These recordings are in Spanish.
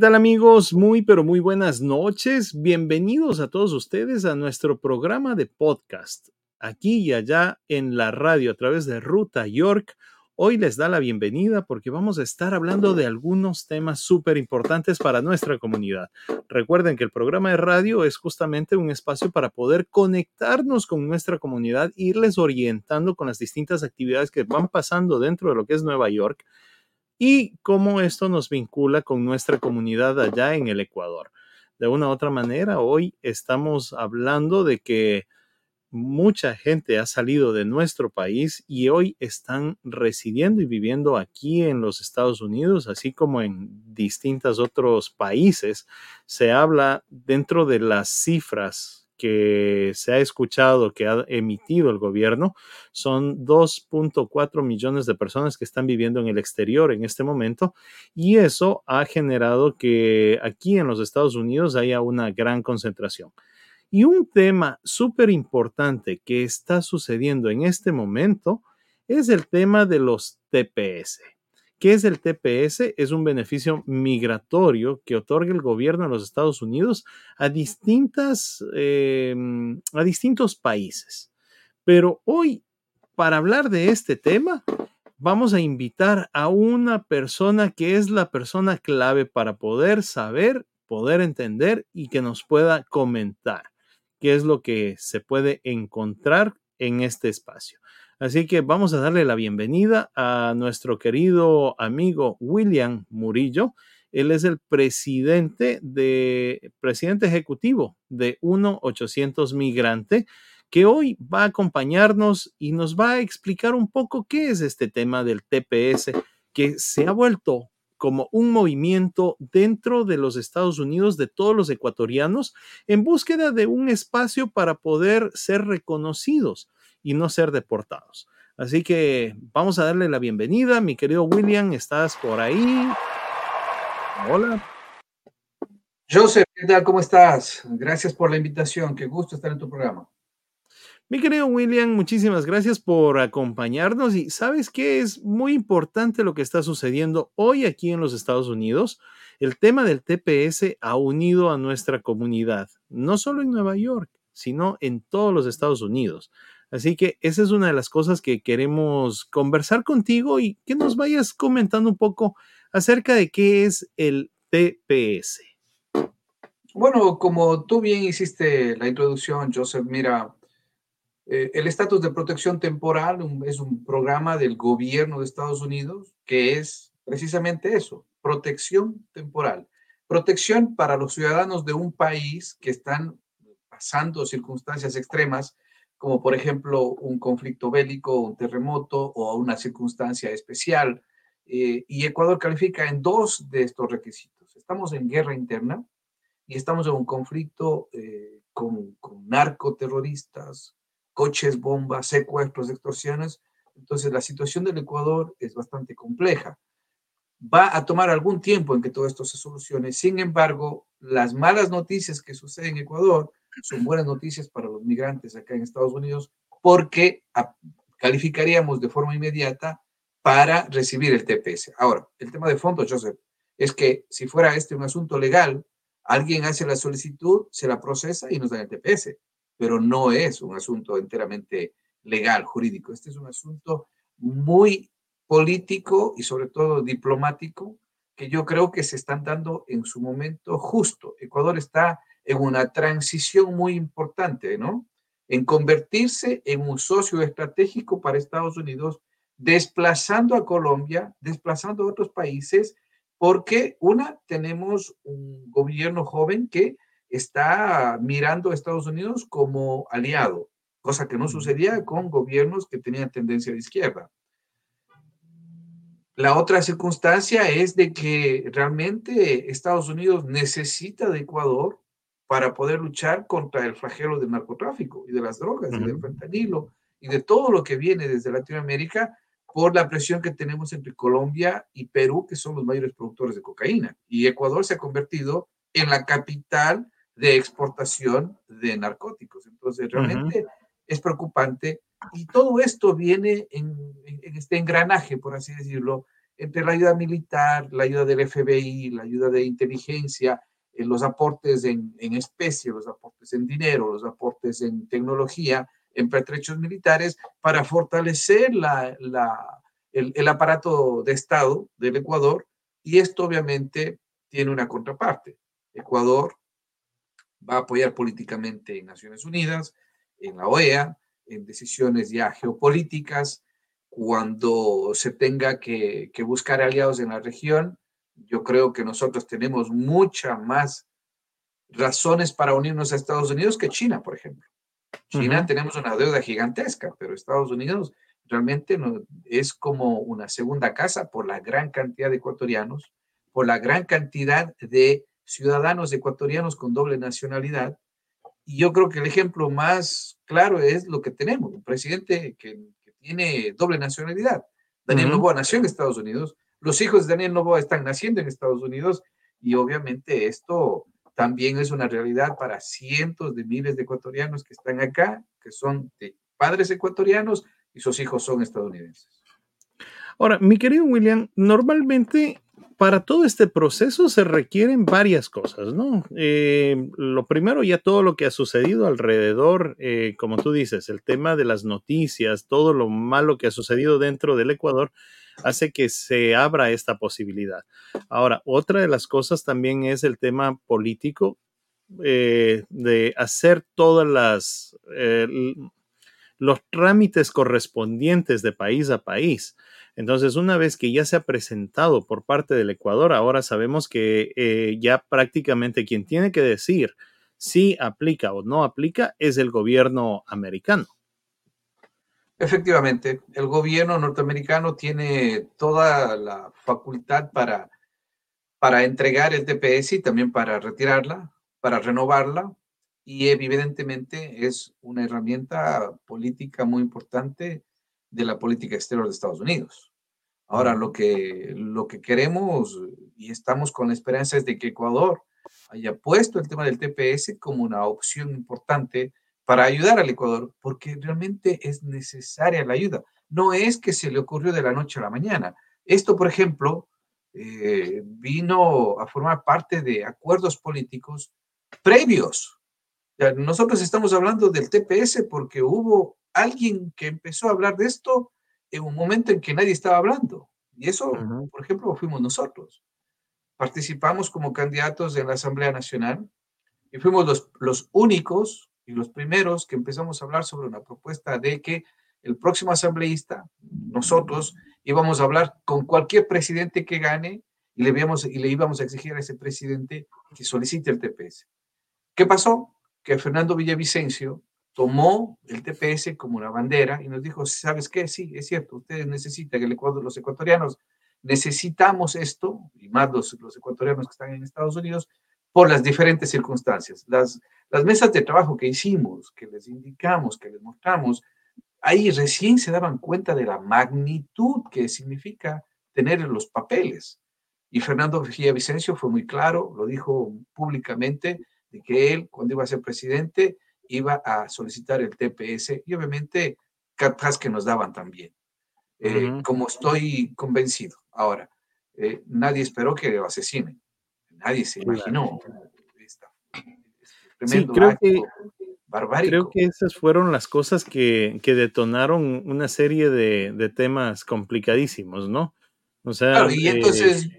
¿Qué tal amigos? Muy pero muy buenas noches. Bienvenidos a todos ustedes a nuestro programa de podcast, aquí y allá en la radio a través de Ruta York. Hoy les da la bienvenida porque vamos a estar hablando de algunos temas súper importantes para nuestra comunidad. Recuerden que el programa de radio es justamente un espacio para poder conectarnos con nuestra comunidad, irles orientando con las distintas actividades que van pasando dentro de lo que es Nueva York y cómo esto nos vincula con nuestra comunidad allá en el Ecuador. De una u otra manera, hoy estamos hablando de que mucha gente ha salido de nuestro país y hoy están residiendo y viviendo aquí en los Estados Unidos, así como en distintos otros países. Se habla dentro de las cifras que se ha escuchado, que ha emitido el gobierno, son 2.4 millones de personas que están viviendo en el exterior en este momento y eso ha generado que aquí en los Estados Unidos haya una gran concentración. Y un tema súper importante que está sucediendo en este momento es el tema de los TPS. ¿Qué es el TPS? Es un beneficio migratorio que otorga el gobierno de los Estados Unidos a, distintas, em, a distintos países. Pero hoy, para hablar de este tema, vamos a invitar a una persona que es la persona clave para poder saber, poder entender y que nos pueda comentar qué es lo que se puede encontrar en este espacio. Así que vamos a darle la bienvenida a nuestro querido amigo William Murillo. Él es el presidente de presidente ejecutivo de 1-800 Migrante, que hoy va a acompañarnos y nos va a explicar un poco qué es este tema del TPS, que se ha vuelto como un movimiento dentro de los Estados Unidos de todos los ecuatorianos en búsqueda de un espacio para poder ser reconocidos y no ser deportados. Así que vamos a darle la bienvenida. Mi querido William, ¿estás por ahí? Hola. Joseph, ¿qué tal? ¿Cómo estás? Gracias por la invitación. Qué gusto estar en tu programa. Mi querido William, muchísimas gracias por acompañarnos y sabes que es muy importante lo que está sucediendo hoy aquí en los Estados Unidos. El tema del TPS ha unido a nuestra comunidad, no solo en Nueva York, sino en todos los Estados Unidos. Así que esa es una de las cosas que queremos conversar contigo y que nos vayas comentando un poco acerca de qué es el TPS. Bueno, como tú bien hiciste la introducción, Joseph, mira, eh, el estatus de protección temporal es un programa del gobierno de Estados Unidos que es precisamente eso, protección temporal. Protección para los ciudadanos de un país que están pasando circunstancias extremas como por ejemplo un conflicto bélico, un terremoto o una circunstancia especial. Eh, y Ecuador califica en dos de estos requisitos. Estamos en guerra interna y estamos en un conflicto eh, con, con narcoterroristas, coches, bombas, secuestros, extorsiones. Entonces la situación del Ecuador es bastante compleja. Va a tomar algún tiempo en que todo esto se solucione. Sin embargo, las malas noticias que suceden en Ecuador son buenas noticias para los migrantes acá en Estados Unidos porque calificaríamos de forma inmediata para recibir el TPS. Ahora, el tema de fondo, Joseph, es que si fuera este un asunto legal, alguien hace la solicitud, se la procesa y nos dan el TPS, pero no es un asunto enteramente legal, jurídico. Este es un asunto muy político y sobre todo diplomático que yo creo que se están dando en su momento justo. Ecuador está en una transición muy importante, ¿no? En convertirse en un socio estratégico para Estados Unidos, desplazando a Colombia, desplazando a otros países, porque una, tenemos un gobierno joven que está mirando a Estados Unidos como aliado, cosa que no sucedía con gobiernos que tenían tendencia de izquierda. La otra circunstancia es de que realmente Estados Unidos necesita de Ecuador para poder luchar contra el flagelo del narcotráfico y de las drogas, y del fentanilo y de todo lo que viene desde Latinoamérica por la presión que tenemos entre Colombia y Perú, que son los mayores productores de cocaína. Y Ecuador se ha convertido en la capital de exportación de narcóticos. Entonces, realmente es preocupante. Y todo esto viene en, en, este engranaje, por así decirlo, entre la ayuda militar, la ayuda del FBI, la ayuda de inteligencia, los aportes en, especie, los aportes en dinero, los aportes en tecnología, en pertrechos militares, para fortalecer la, el, aparato de Estado del Ecuador. Y esto obviamente tiene una contraparte. Ecuador va a apoyar políticamente en Naciones Unidas, en la OEA, en decisiones ya geopolíticas, cuando se tenga que, buscar aliados en la región, yo creo que nosotros tenemos muchas más razones para unirnos a Estados Unidos que China, por ejemplo. China tenemos una deuda gigantesca, pero Estados Unidos realmente no, es como una segunda casa por la gran cantidad de ecuatorianos, por la gran cantidad de ciudadanos ecuatorianos con doble nacionalidad. Y yo creo que el ejemplo más claro es lo que tenemos, un presidente que, tiene doble nacionalidad. Daniel Novoa nació en Estados Unidos, los hijos de Daniel Novoa están naciendo en Estados Unidos y obviamente esto también es una realidad para cientos de miles de ecuatorianos que están acá, que son padres ecuatorianos y sus hijos son estadounidenses. Ahora, mi querido William, normalmente para todo este proceso se requieren varias cosas, ¿no? Eh, lo primero, ya todo lo que ha sucedido alrededor, eh, como tú dices, el tema de las noticias, todo lo malo que ha sucedido dentro del Ecuador, hace que se abra esta posibilidad. Ahora, otra de las cosas también es el tema político eh, de hacer todas las los trámites correspondientes de país a país. Entonces, una vez que ya se ha presentado por parte del Ecuador, ahora sabemos que eh, ya prácticamente quien tiene que decir si aplica o no aplica es el gobierno americano. Efectivamente, el gobierno norteamericano tiene toda la facultad para, para entregar el TPS y también para retirarla, para renovarla, y evidentemente es una herramienta política muy importante de la política exterior de Estados Unidos. Ahora, lo que, lo que queremos y estamos con la esperanza es de que Ecuador haya puesto el tema del TPS como una opción importante para ayudar al Ecuador, porque realmente es necesaria la ayuda. No es que se le ocurrió de la noche a la mañana. Esto, por ejemplo, eh, vino a formar parte de acuerdos políticos previos. nosotros estamos hablando del TPS porque hubo alguien que empezó a hablar de esto en un momento en que nadie estaba hablando. Y eso, por ejemplo, fuimos nosotros. Participamos como candidatos en la Asamblea Nacional y fuimos los, los únicos y los primeros que empezamos a hablar sobre una propuesta de que el próximo asambleísta, nosotros, íbamos a hablar con cualquier presidente que gane y le, íbamos, y le íbamos a exigir a ese presidente que solicite el TPS. ¿Qué pasó? Que Fernando Villavicencio tomó el TPS como una bandera y nos dijo, ¿sabes qué? Sí, es cierto, ustedes necesitan, el Ecuador, los ecuatorianos necesitamos esto, y más los, los ecuatorianos que están en Estados Unidos, por las diferentes circunstancias. Las, las mesas de trabajo que hicimos, que les indicamos, que les mostramos, ahí recién se daban cuenta de la magnitud que significa tener los papeles. Y Fernando Vicencio fue muy claro, lo dijo públicamente, de que él, cuando iba a ser presidente, iba a solicitar el TPS y obviamente capaz que nos daban también. Eh, como estoy convencido. Ahora, eh, nadie esperó que lo asesinen. Nadie se imaginó sí, creo que, Creo que esas fueron las cosas que, que detonaron una serie de, de, temas complicadísimos, ¿no? O sea, claro, y entonces,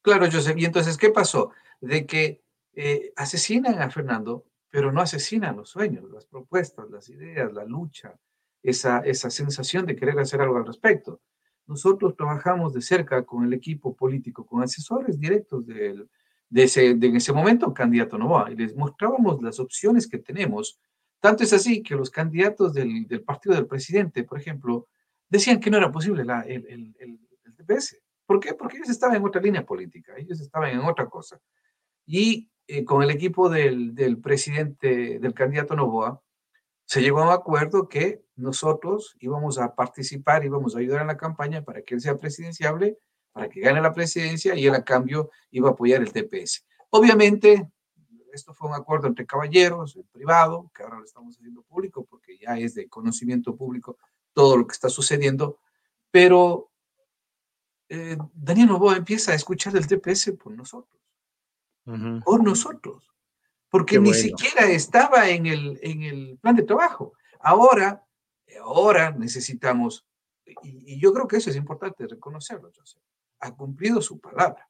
claro, Joseph, y entonces, ¿qué pasó? De que eh, asesinan a Fernando pero no asesinan los sueños, las propuestas, las ideas, la lucha, esa, esa sensación de querer hacer algo al respecto. Nosotros trabajamos de cerca con el equipo político, con asesores directos de, ese, de ese momento candidato Novoa, y les mostrábamos las opciones que tenemos. Tanto es así que los candidatos del, del partido del presidente, por ejemplo, decían que no era posible la, el, el, el, el TPS. ¿Por qué? Porque ellos estaban en otra línea política, ellos estaban en otra cosa. Y eh, con el equipo del, del, presidente, del candidato Novoa, se llegó a un acuerdo que nosotros íbamos a participar, íbamos a ayudar en la campaña para que él sea presidenciable, para que gane la presidencia y él a cambio iba a apoyar el TPS. Obviamente, esto fue un acuerdo entre caballeros, privado, que ahora lo estamos haciendo público porque ya es de conocimiento público todo lo que está sucediendo, pero eh, Daniel Novoa empieza a escuchar el TPS por nosotros. Por nosotros. Porque ni siquiera estaba en el, en el plan de trabajo. Ahora, ahora necesitamos, y, yo creo que eso es importante reconocerlo, Joseph, ha cumplido su palabra.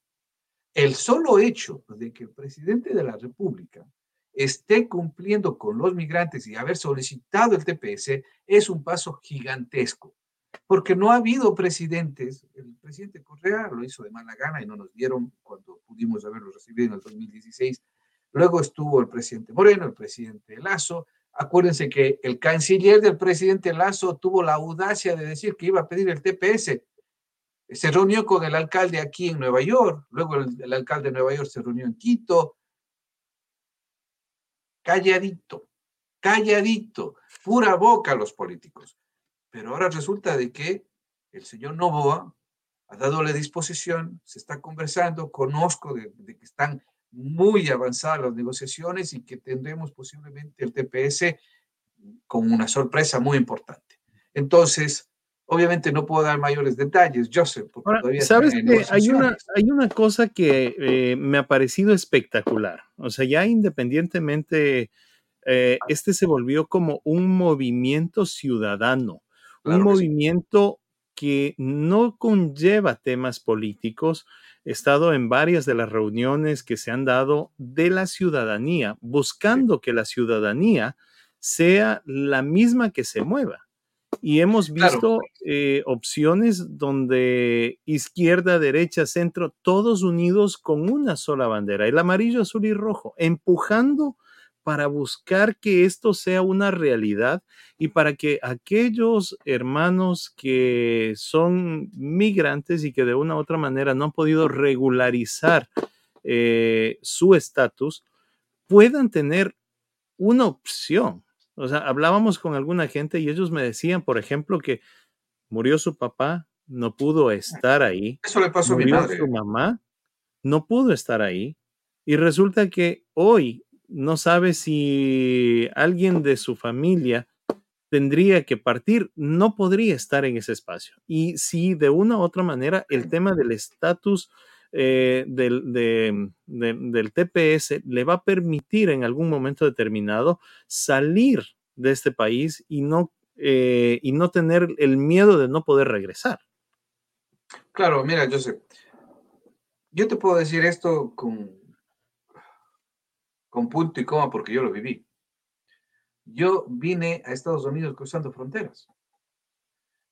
El solo hecho de que el presidente de la República esté cumpliendo con los migrantes y haber solicitado el TPS es un paso gigantesco, porque no ha habido presidentes, el presidente Correa lo hizo de mala gana y no nos dieron cuando pudimos haberlo recibido en el 2016, luego estuvo el presidente Moreno, el presidente Lazo, acuérdense que el canciller del presidente Lazo tuvo la audacia de decir que iba a pedir el TPS, se reunió con el alcalde aquí en Nueva York, luego el, alcalde de Nueva York se reunió en Quito, calladito, calladito, pura boca a los políticos. Pero ahora resulta de que el señor Novoa ha dado la disposición, se está conversando, conozco de, que están muy avanzadas las negociaciones y que tendremos posiblemente el TPS con una sorpresa muy importante. Entonces, obviamente no puedo dar mayores detalles, Joseph. Porque Sabes que hay una, hay una cosa que eh, me ha parecido espectacular. O sea, ya independientemente, eh, este se volvió como un movimiento ciudadano, un movimiento que no conlleva temas políticos. He estado en varias de las reuniones que se han dado de la ciudadanía, buscando que la ciudadanía sea la misma que se mueva. Y hemos visto eh, opciones donde izquierda, derecha, centro, todos unidos con una sola bandera, el amarillo, azul y rojo, empujando para buscar que esto sea una realidad y para que aquellos hermanos que son migrantes y que de una u otra manera no han podido regularizar eh, su estatus puedan tener una opción o sea, hablábamos con alguna gente y ellos me decían, por ejemplo, que murió su papá, no pudo estar ahí. Eso le pasó a mi madre. Su mamá no pudo estar ahí. Y resulta que hoy no sabe si alguien de su familia tendría que partir, no podría estar en ese espacio. Y si de una u otra manera el tema del estatus eh, del, del TPS le va a permitir en algún momento determinado salir de este país y no, eh, y no tener el miedo de no poder regresar. Claro, mira, Joseph, yo te puedo decir esto con, con punto y coma porque yo lo viví. Yo vine a Estados Unidos cruzando fronteras.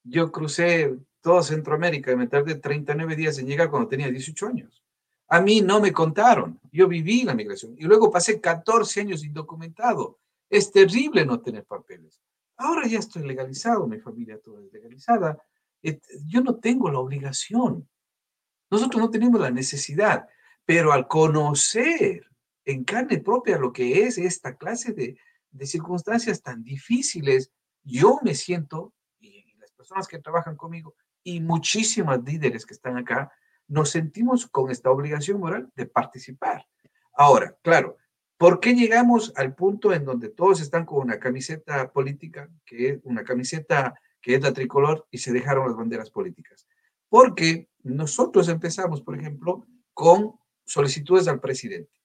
Yo crucé toda Centroamérica y me tardé 39 días en llegar cuando tenía 18 años. A mí no me contaron, yo viví la migración y luego pasé 14 años indocumentado. Es terrible no tener papeles. Ahora ya estoy legalizado, mi familia toda es legalizada. Yo no tengo la obligación. Nosotros no tenemos la necesidad, pero al conocer en carne propia lo que es esta clase de, circunstancias tan difíciles, yo me siento, y las personas que trabajan conmigo, y muchísimas líderes que están acá, nos sentimos con esta obligación moral de participar. Ahora, claro, ¿por qué llegamos al punto en donde todos están con una camiseta política, que es una camiseta que es la tricolor, y se dejaron las banderas políticas? Porque nosotros empezamos, por ejemplo, con solicitudes al presidente.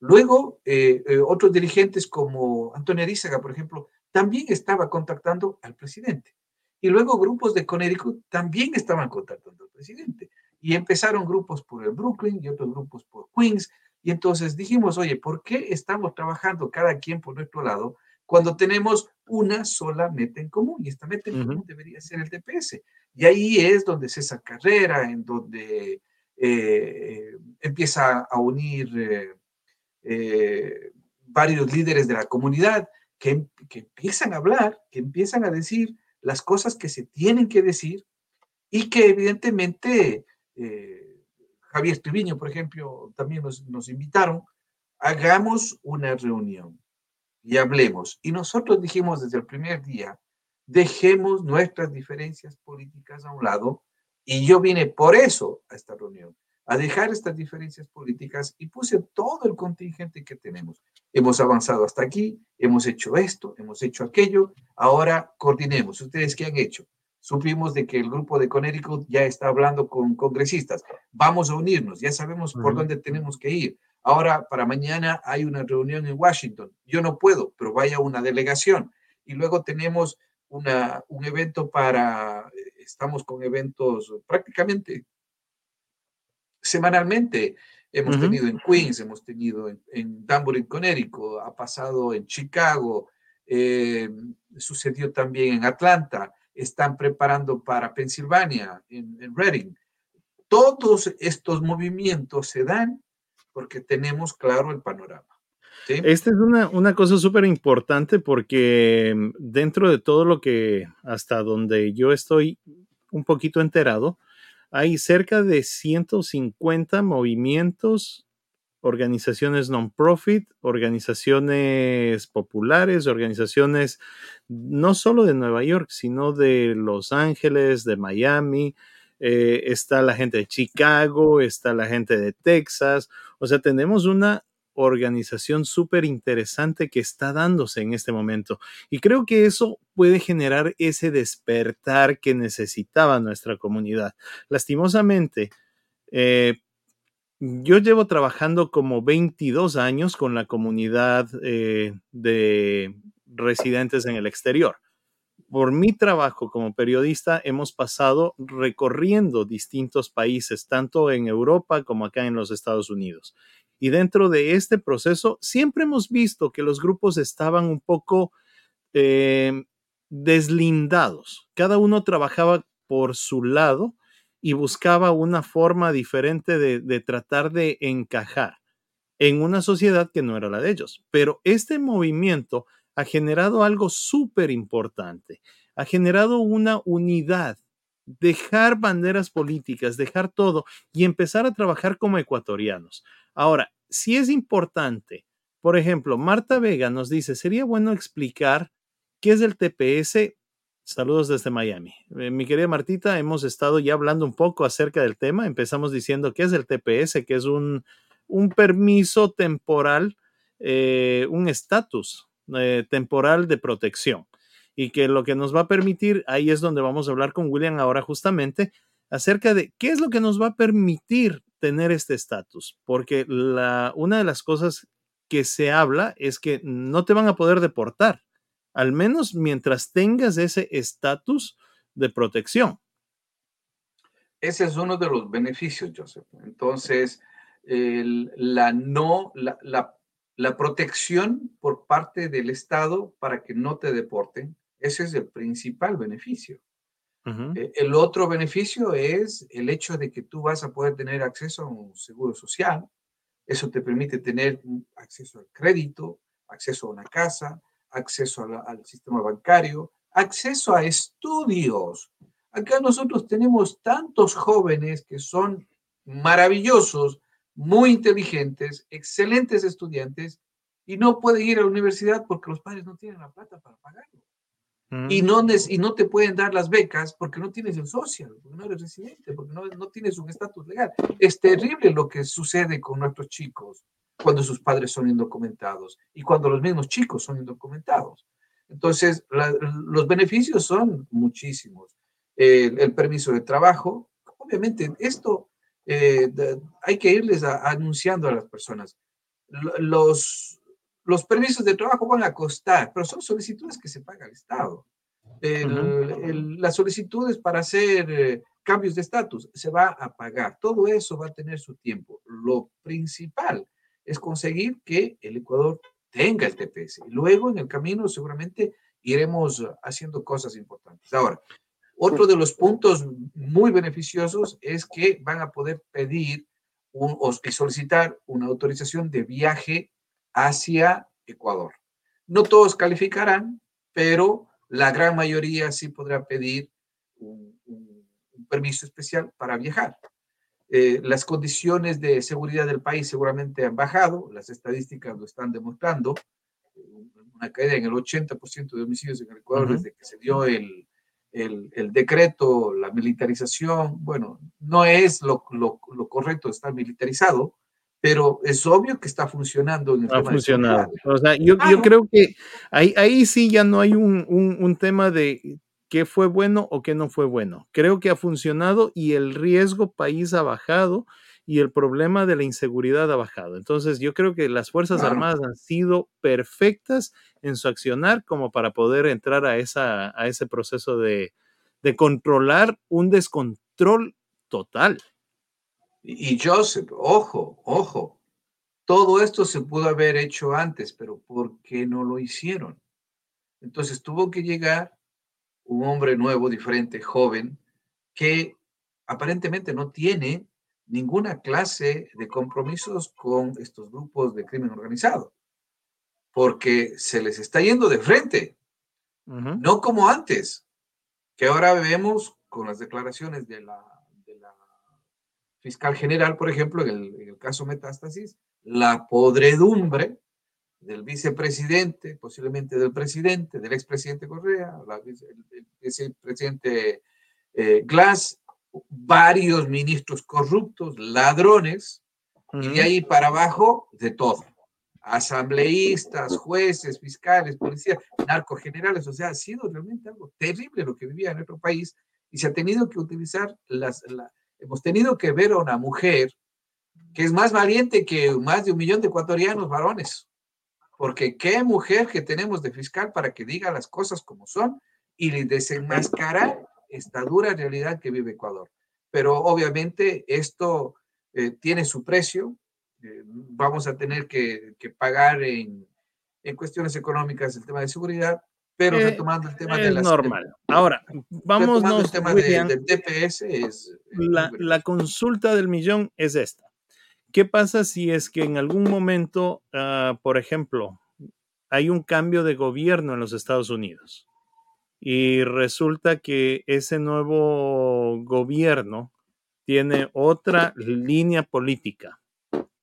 Luego, eh, eh, otros dirigentes como Antonio Arizaga, por ejemplo, también estaba contactando al presidente. Y luego grupos de Connecticut también estaban contactando al presidente. Y empezaron grupos por el Brooklyn y otros grupos por Queens. Y entonces dijimos, oye, ¿por qué estamos trabajando cada quien por nuestro lado cuando tenemos una sola meta en común? Y esta meta en común debería ser el TPS. Y ahí es donde César Carrera, en donde eh, empieza a unir eh, varios líderes de la comunidad que, que empiezan a hablar, que empiezan a decir, las cosas que se tienen que decir y que evidentemente eh, Javier Triviño, por ejemplo, también nos, nos invitaron, hagamos una reunión y hablemos. Y nosotros dijimos desde el primer día, dejemos nuestras diferencias políticas a un lado y yo vine por eso a esta reunión, a dejar estas diferencias políticas y puse todo el contingente que tenemos. Hemos avanzado hasta aquí, hemos hecho esto, hemos hecho aquello, ahora coordinemos. ¿Ustedes qué han hecho? supimos de que el grupo de Connecticut ya está hablando con congresistas. Vamos a unirnos, ya sabemos por dónde tenemos que ir. Ahora, para mañana hay una reunión en Washington. Yo no puedo, pero vaya una delegación. Y luego tenemos una, un evento para, estamos con eventos prácticamente semanalmente. Hemos tenido en Queens, hemos tenido en, en Danbury, Connecticut, ha pasado en Chicago, eh, sucedió también en Atlanta, están preparando para Pensilvania, en, Reading. Todos estos movimientos se dan porque tenemos claro el panorama. Esta es una, una cosa súper importante porque mm, dentro de todo lo que hasta donde yo estoy un poquito enterado, hay cerca de 150 movimientos, organizaciones non-profit, organizaciones populares, organizaciones no solo de Nueva York, sino de Los Ángeles, de Miami, eh, está la gente de Chicago, está la gente de Texas, o sea, tenemos una organización súper interesante que está dándose en este momento. Y creo que eso puede generar ese despertar que necesitaba nuestra comunidad. Lastimosamente, eh, yo llevo trabajando como 22 años con la comunidad eh, de residentes en el exterior. Por mi trabajo como periodista hemos pasado recorriendo distintos países, tanto en Europa como acá en los Estados Unidos. Y dentro de este proceso siempre hemos visto que los grupos estaban un poco eh, deslindados. Cada uno trabajaba por su lado y buscaba una forma diferente de, de tratar de encajar en una sociedad que no era la de ellos. Pero este movimiento ha generado algo súper importante, ha generado una unidad, dejar banderas políticas, dejar todo y empezar a trabajar como ecuatorianos. Ahora, si es importante, por ejemplo, Marta Vega nos dice, sería bueno explicar qué es el TPS. Saludos desde Miami. Eh, mi querida Martita, hemos estado ya hablando un poco acerca del tema. Empezamos diciendo qué es el TPS, que es un, permiso temporal, eh, un estatus eh, temporal de protección. Y que lo que nos va a permitir, ahí es donde vamos a hablar con William ahora justamente, acerca de qué es lo que nos va a permitir tener este estatus, porque la, una de las cosas que se habla es que no te van a poder deportar, al menos mientras tengas ese estatus de protección. Ese es uno de los beneficios, Joseph. Entonces, la no, la, la, protección por parte del Estado para que no te deporten, ese es el principal beneficio. Eh, el otro beneficio es el hecho de que tú vas a poder tener acceso a un seguro social. Eso te permite tener acceso al crédito, acceso a una casa, acceso al sistema bancario, acceso a estudios. Acá nosotros tenemos tantos jóvenes que son maravillosos, muy inteligentes, excelentes estudiantes y no pueden ir a la universidad porque los padres no tienen la plata para pagarlo. Y, no, y no te pueden dar las becas porque no tienes el social, porque no eres residente, porque no, no tienes un estatus legal. Es terrible lo que sucede con nuestros chicos cuando sus padres son indocumentados y cuando los mismos chicos son indocumentados. Entonces, los beneficios son muchísimos. el permiso de trabajo, obviamente, esto eh, hay que irles anunciando a las personas. Los, los permisos de trabajo van a costar, pero son solicitudes que se paga el Estado. las solicitudes para hacer eh, cambios de estatus se va a pagar. Todo eso va a tener su tiempo. Lo principal es conseguir que el Ecuador tenga el TPS. Y luego en el camino seguramente iremos haciendo cosas importantes. Ahora, otro de los puntos muy beneficiosos es que van a poder pedir un, o solicitar una autorización de viaje hacia Ecuador. No todos calificarán, pero la gran mayoría sí podrá pedir un, permiso especial para viajar. Eh, las condiciones de seguridad del país seguramente han bajado, las estadísticas lo están demostrando, una caída en el 80% de homicidios en el Ecuador desde que se dio el, el, decreto, la militarización, bueno, no es lo, lo, lo correcto estar militarizado, pero es obvio que está funcionando en el ha funcionado. O sea, yo, yo, creo que ahí, ahí sí ya no hay un, un, un, tema de qué fue bueno o qué no fue bueno. Creo que ha funcionado y el riesgo país ha bajado y el problema de la inseguridad ha bajado. Entonces, yo creo que las Fuerzas Armadas han sido perfectas en su accionar como para poder entrar a, esa, a ese proceso de, de controlar un descontrol total. Y Joseph, ojo, ojo, todo esto se pudo haber hecho antes, pero ¿por qué no lo hicieron? Entonces tuvo que llegar un hombre nuevo, diferente, joven, que aparentemente no tiene ninguna clase de compromisos con estos grupos de crimen organizado, porque se les está yendo de frente, no como antes, que ahora vemos con las declaraciones de la, fiscal general, por ejemplo, en el, caso Metástasis, la podredumbre del vicepresidente, posiblemente del presidente, del expresidente Correa, el, vicepresidente eh, Glass, varios ministros corruptos, ladrones, y de ahí para abajo de todo. Asambleístas, jueces, fiscales, policías, narcogenerales, o sea, ha sido realmente algo terrible lo que vivía en nuestro país y se ha tenido que utilizar las, hemos tenido que ver a una mujer que es más valiente que más de un millón de ecuatorianos varones. Porque qué mujer que tenemos de fiscal para que diga las cosas como son y desenmascarar esta dura realidad que vive Ecuador. Pero obviamente esto eh, tiene su precio. Eh, vamos a tener que, pagar en, en, cuestiones económicas el tema de seguridad, pero eh, retomando el tema de la... normal. Ahora, vamos El tema del TPS es... La, la, consulta del millón es esta. ¿Qué pasa si es que en algún momento, ah, por ejemplo, hay un cambio de gobierno en los Estados Unidos y resulta que ese nuevo gobierno tiene otra línea política?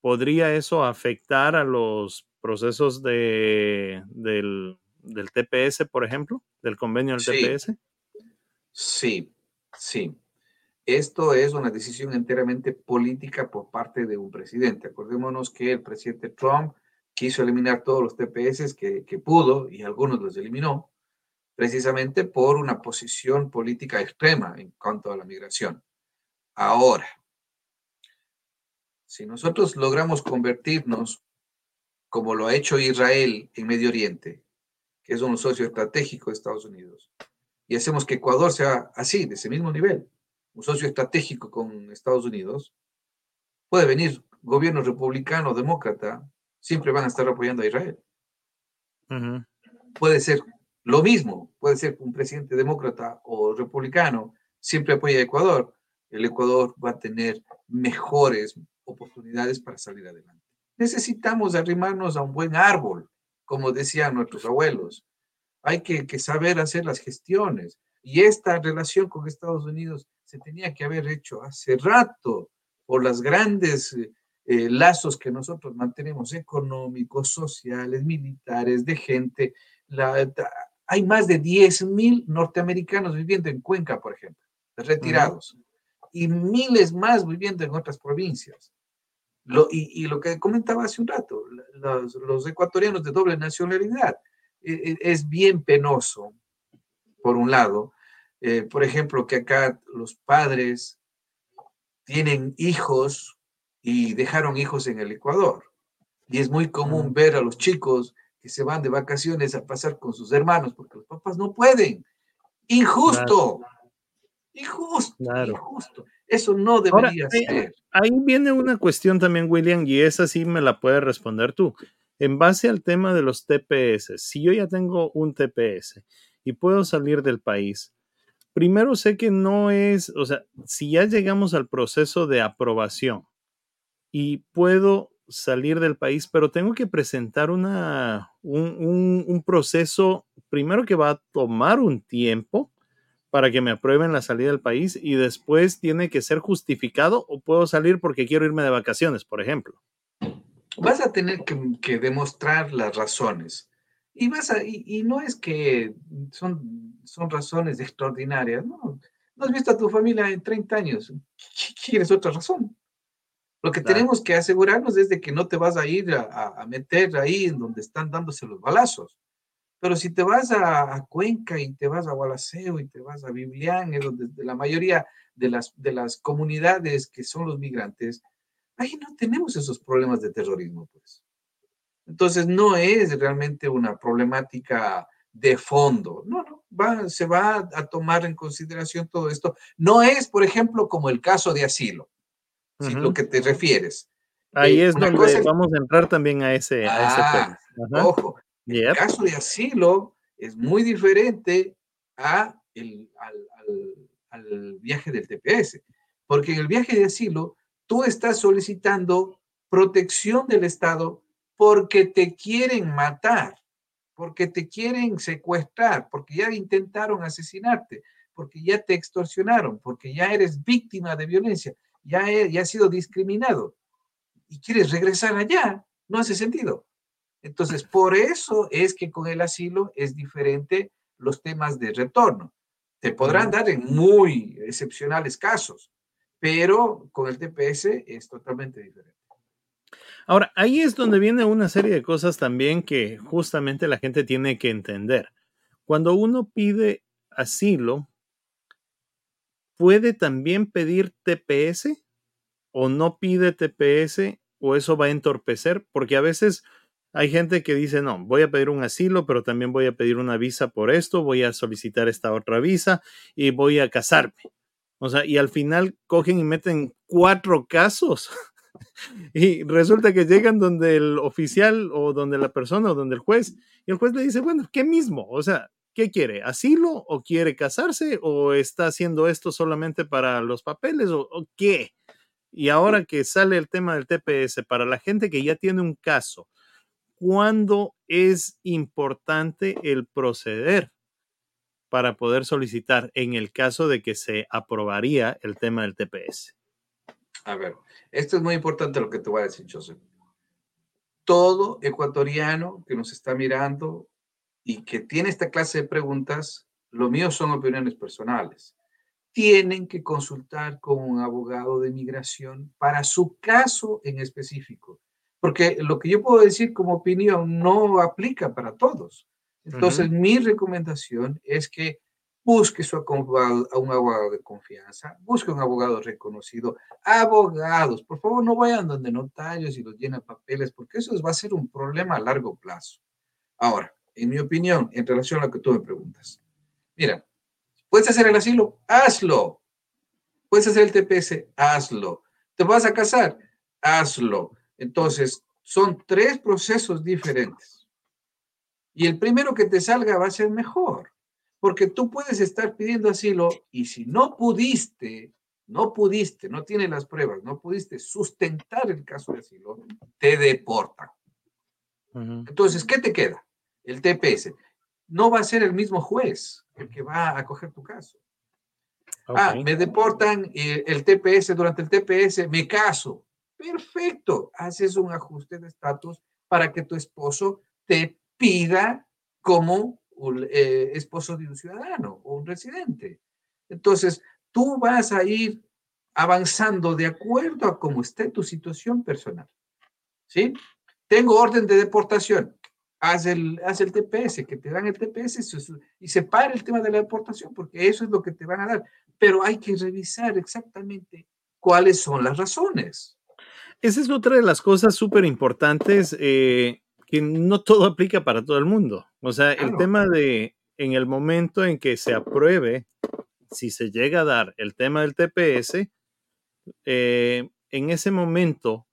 ¿Podría eso afectar a los procesos de, del, del TPS, por ejemplo, del convenio del TPS? Sí, sí. Esto es una decisión enteramente política por parte de un presidente. Acordémonos que el presidente Trump quiso eliminar todos los TPS que, que pudo y algunos los eliminó, precisamente por una posición política extrema en cuanto a la migración. Ahora, si nosotros logramos convertirnos, como lo ha hecho Israel en Medio Oriente, que es un socio estratégico de Estados Unidos, y hacemos que Ecuador sea así, de ese mismo nivel, un socio estratégico con Estados Unidos, puede venir gobierno republicano o demócrata, siempre van a estar apoyando a Israel. Puede ser lo mismo, puede ser un presidente demócrata o republicano, siempre apoya a Ecuador. El Ecuador va a tener mejores oportunidades para salir adelante. Necesitamos arrimarnos a un buen árbol, como decían nuestros abuelos. Hay que, saber hacer las gestiones. Y esta relación con Estados Unidos se tenía que haber hecho hace rato por las grandes eh, eh, lazos que nosotros mantenemos económicos, sociales, militares, de gente. hay más de 10.000 norteamericanos viviendo en Cuenca, por ejemplo, retirados, y miles más viviendo en otras provincias. Y, lo que comentaba hace un rato, los, ecuatorianos de doble nacionalidad, e, e, es bien penoso, por un lado, eh, por ejemplo, que acá los padres tienen hijos y dejaron hijos en el Ecuador. Y es muy común ver a los chicos que se van de vacaciones a pasar con sus hermanos porque los papás no pueden. Injusto. Injusto. Injusto. Eso no debería ser. Ahí viene una cuestión también, William, y esa sí me la puedes responder tú. En base al tema de los TPS, si yo ya tengo un TPS y puedo salir del país, primero sé que no es, o sea, si ya llegamos al proceso de aprobación y puedo salir del país, pero tengo que presentar una, un, un proceso, primero que va a tomar un tiempo, para que me aprueben la salida del país y después tiene que ser justificado o puedo salir porque quiero irme de vacaciones, por ejemplo. Vas a tener que, demostrar las razones. Y, vas a, y, no es que son, son razones extraordinarias, ¿no? No has visto a tu familia en 30 años. ¿Quieres otra razón? Lo que tenemos que asegurarnos es de que no te vas a ir a, a meter ahí en donde están dándose los balazos Pero si te vas a, Cuenca y te vas a Gualaceo y te vas a Biblián, donde la mayoría de las, de las comunidades que son los migrantes, ahí no tenemos esos problemas de terrorismo, pues. Entonces, no es realmente una problemática de fondo. No, no, va, se va a tomar en consideración todo esto. No es, por ejemplo, como el caso de asilo, si lo que te refieres. Ahí eh, es donde vamos a entrar también a ese, ah, Ojo, el caso de asilo es muy diferente a el, al viaje del TPS, porque en el viaje de asilo tú estás solicitando protección del Estado porque te quieren matar, porque te quieren secuestrar, porque ya intentaron asesinarte, porque ya te extorsionaron, porque ya eres víctima de violencia, ya, ya has sido discriminado y quieres regresar allá, no hace sentido. Entonces, por eso es que con el asilo es diferente los temas de retorno. Te podrán dar en muy excepcionales casos, pero con el TPS es totalmente diferente. Ahora, ahí es donde viene una serie de cosas también que justamente la gente tiene que entender. Cuando uno pide asilo, ¿puede también pedir TPS o no pide TPS o eso va a entorpecer? Porque a veces hay gente que dice, no, voy a pedir un asilo, pero también voy a pedir una visa por esto, voy a solicitar esta otra visa y voy a casarme. O sea, y al final cogen y meten cuatro casos y resulta que llegan donde el oficial o donde la persona o donde el juez, y el juez le dice, bueno, ¿qué mismo? O sea, ¿qué quiere? ¿Asilo o quiere casarse o está haciendo esto solamente para los papeles o, qué? Y ahora que sale el tema del TPS, para la gente que ya tiene un caso, ¿cuándo es importante el proceder para poder solicitar en el caso de que se aprobaría el tema del TPS? A ver, esto es muy importante lo que te voy a decir, Joseph. Todo ecuatoriano que nos está mirando y que tiene esta clase de preguntas, lo mío son opiniones personales. Tienen que consultar con un abogado de migración para su caso en específico, porque lo que yo puedo decir como opinión no aplica para todos. Entonces, mi recomendación es que busque su abogado, a un abogado de confianza, busque un abogado reconocido, abogados, por favor no vayan donde notarios y los llenen papeles, porque eso va a ser un problema a largo plazo. Ahora, en mi opinión, en relación a lo que tú me preguntas, mira, ¿puedes hacer el asilo? Hazlo. ¿Puedes hacer el TPS? Hazlo. ¿Te vas a casar? Hazlo. Entonces, son tres procesos diferentes. Y el primero que te salga va a ser mejor. Porque tú puedes estar pidiendo asilo y si no pudiste, no pudiste, no tienes las pruebas, no pudiste sustentar el caso de asilo, te deportan. Entonces, ¿qué te queda? El TPS. No va a ser el mismo juez el que va a coger tu caso. Ah, me deportan eh, el TPS, durante el TPS me caso. Perfecto, haces un ajuste de estatus para que tu esposo te pida como un eh, esposo de un ciudadano o un residente. Entonces, tú vas a ir avanzando de acuerdo a cómo esté tu situación personal. ¿Sí? Tengo orden de deportación. Haz el, haz el TPS, que te dan el TPS y separa el tema de la deportación, porque eso es lo que te van a dar. Pero hay que revisar exactamente cuáles son las razones. Esa es otra de las cosas súper importantes. Eh, que no todo aplica para todo el mundo. O sea, el tema de en el momento en que se apruebe, si se llega a dar el tema del TPS, eh, en ese momento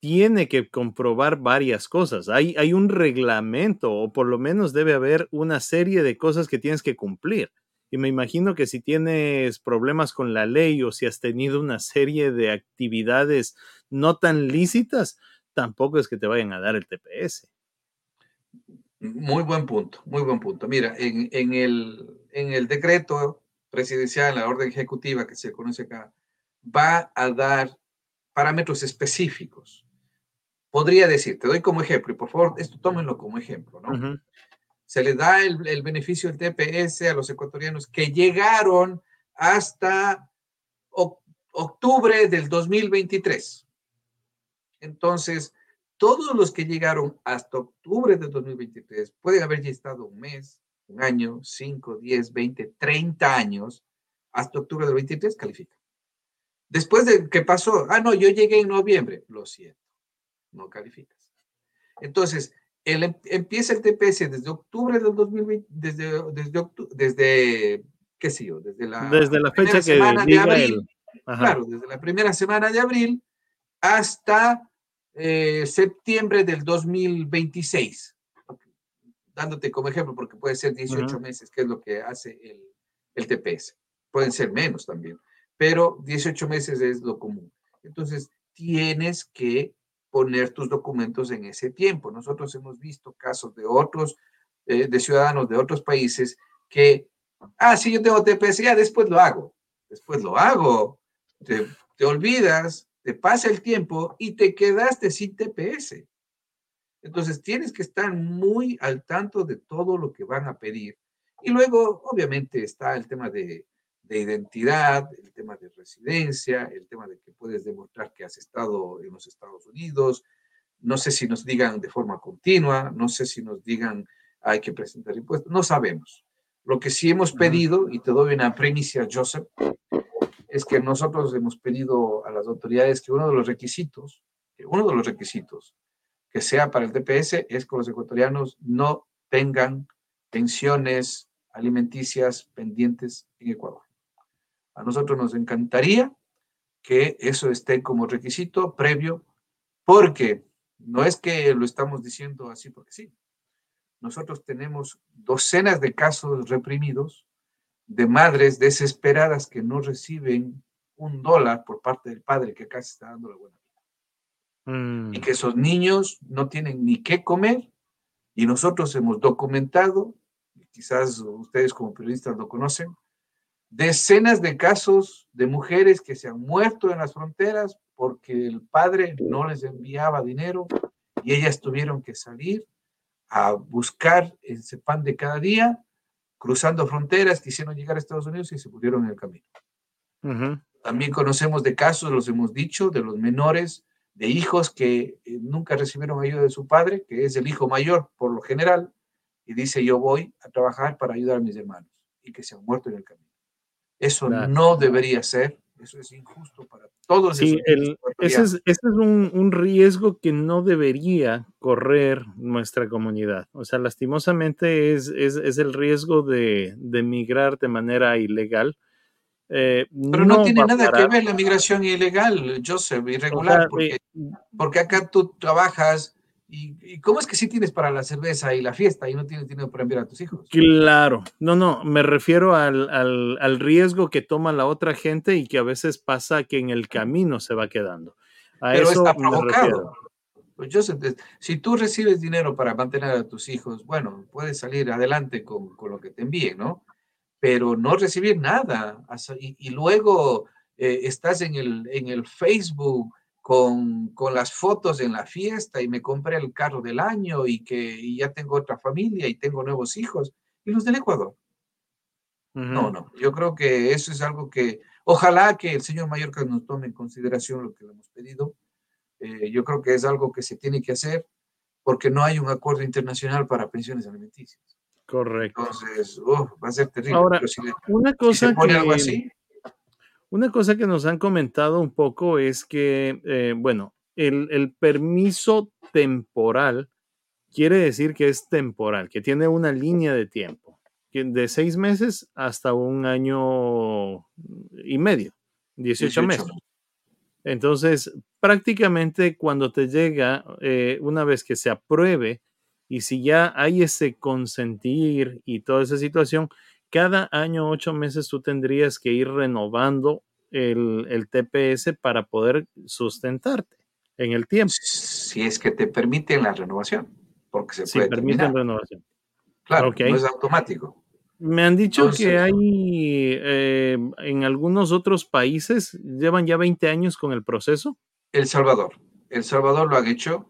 tiene que comprobar varias cosas. Hay, hay un reglamento o por lo menos debe haber una serie de cosas que tienes que cumplir. Y me imagino que si tienes problemas con la ley o si has tenido una serie de actividades no tan lícitas, tampoco es que te vayan a dar el TPS. Muy buen punto, muy buen punto. Mira, en, en, el, en el decreto presidencial, la orden ejecutiva que se conoce acá, va a dar parámetros específicos. Podría decir, te doy como ejemplo, y por favor, esto tómenlo como ejemplo, ¿no? Se le da el, el, beneficio del TPS a los ecuatorianos que llegaron hasta octubre del 2023. Entonces, todos los que llegaron hasta octubre de 2023 pueden haber ya estado un mes, un año, 5, 10, 20, 30 años, hasta octubre del 23 califican. Después de que pasó, ah, no, yo llegué en noviembre, lo siento, no calificas. Entonces, el, em, empieza el TPS desde octubre del 2020, desde, desde, desde qué sé yo, desde la, desde la fecha que semana de abril, claro, desde la primera semana de abril hasta eh, septiembre del 2026, dándote como ejemplo, porque puede ser 18 meses, que es lo que hace el, el TPS. Pueden ser menos también, pero 18 meses es lo común. Entonces, tienes que poner tus documentos en ese tiempo. Nosotros hemos visto casos de otros, eh, de ciudadanos de otros países que, ah, sí, yo tengo TPS, ya después lo hago, después lo hago, te, te olvidas, te pasa el tiempo y te quedaste sin TPS. Entonces tienes que estar muy al tanto de todo lo que van a pedir. Y luego, obviamente, está el tema de, de identidad, el tema de residencia, el tema de que puedes demostrar que has estado en los Estados Unidos. No sé si nos digan de forma continua, no sé si nos digan hay que presentar impuestos, no sabemos. Lo que sí hemos pedido, y te doy una primicia, Joseph, es que nosotros hemos pedido a las autoridades que uno de los requisitos, uno de los requisitos que sea para el TPS es que los ecuatorianos no tengan pensiones alimenticias pendientes en Ecuador. A nosotros nos encantaría que eso esté como requisito previo, porque no es que lo estamos diciendo así porque sí. Nosotros tenemos docenas de casos reprimidos de madres desesperadas que no reciben un dólar por parte del padre que acá se está dando la buena vida. Mm. Y que esos niños no tienen ni qué comer y nosotros hemos documentado, quizás ustedes como periodistas lo conocen, decenas de casos de mujeres que se han muerto en las fronteras porque el padre no les enviaba dinero y ellas tuvieron que salir a buscar ese pan de cada día, cruzando fronteras, quisieron llegar a Estados Unidos y se murieron en el camino. También conocemos de casos, los hemos dicho, de los menores, de hijos que eh, nunca recibieron ayuda de su padre, que es el hijo mayor por lo general, y dice yo voy a trabajar para ayudar a mis hermanos, y que se han muerto en el camino. Eso no debería ser, eso es injusto para todos. Sí, ese es, ese es un, un, riesgo que no debería correr nuestra comunidad. O sea, lastimosamente es, es, es el riesgo de, de, migrar de manera ilegal. Eh, Pero no, no tiene nada que ver la migración ilegal, Joseph, irregular, porque, eh, porque acá tú trabajas ¿Y, cómo es que sí tienes para la cerveza y la fiesta y no tienes dinero para enviar a tus hijos? Claro, no, no, me refiero al, al, al, riesgo que toma la otra gente y que a veces pasa que en el camino se va quedando. A Pero eso está provocado. Pues yo, si tú recibes dinero para mantener a tus hijos, bueno, puedes salir adelante con, con lo que te envíen, ¿no? Pero no recibir nada. Y, y luego eh, estás en el, en el Facebook con, con, las fotos en la fiesta y me compré el carro del año y que y ya tengo otra familia y tengo nuevos hijos. ¿Y los del Ecuador? No, no, yo creo que eso es algo que ojalá que el señor Mallorca nos tome en consideración lo que le hemos pedido. Eh, yo creo que es algo que se tiene que hacer porque no hay un acuerdo internacional para pensiones alimenticias. Correcto. Entonces, oh, va a ser terrible. Ahora, una cosa que, algo así, una cosa que nos han comentado un poco es que, eh, bueno, el, el, permiso temporal quiere decir que es temporal, que tiene una línea de tiempo, de seis meses hasta un año y medio, 18, meses. Entonces, prácticamente cuando te llega, eh, una vez que se apruebe, y si ya hay ese consentir y toda esa situación, cada año, ocho meses, tú tendrías que ir renovando el, el, TPS para poder sustentarte en el tiempo. Si es que te permiten la renovación, porque se puede. Si permiten renovación. Claro, no es automático. Me han dicho que hay eh, en algunos otros países, llevan ya 20 años con el proceso. El Salvador. El Salvador lo han hecho,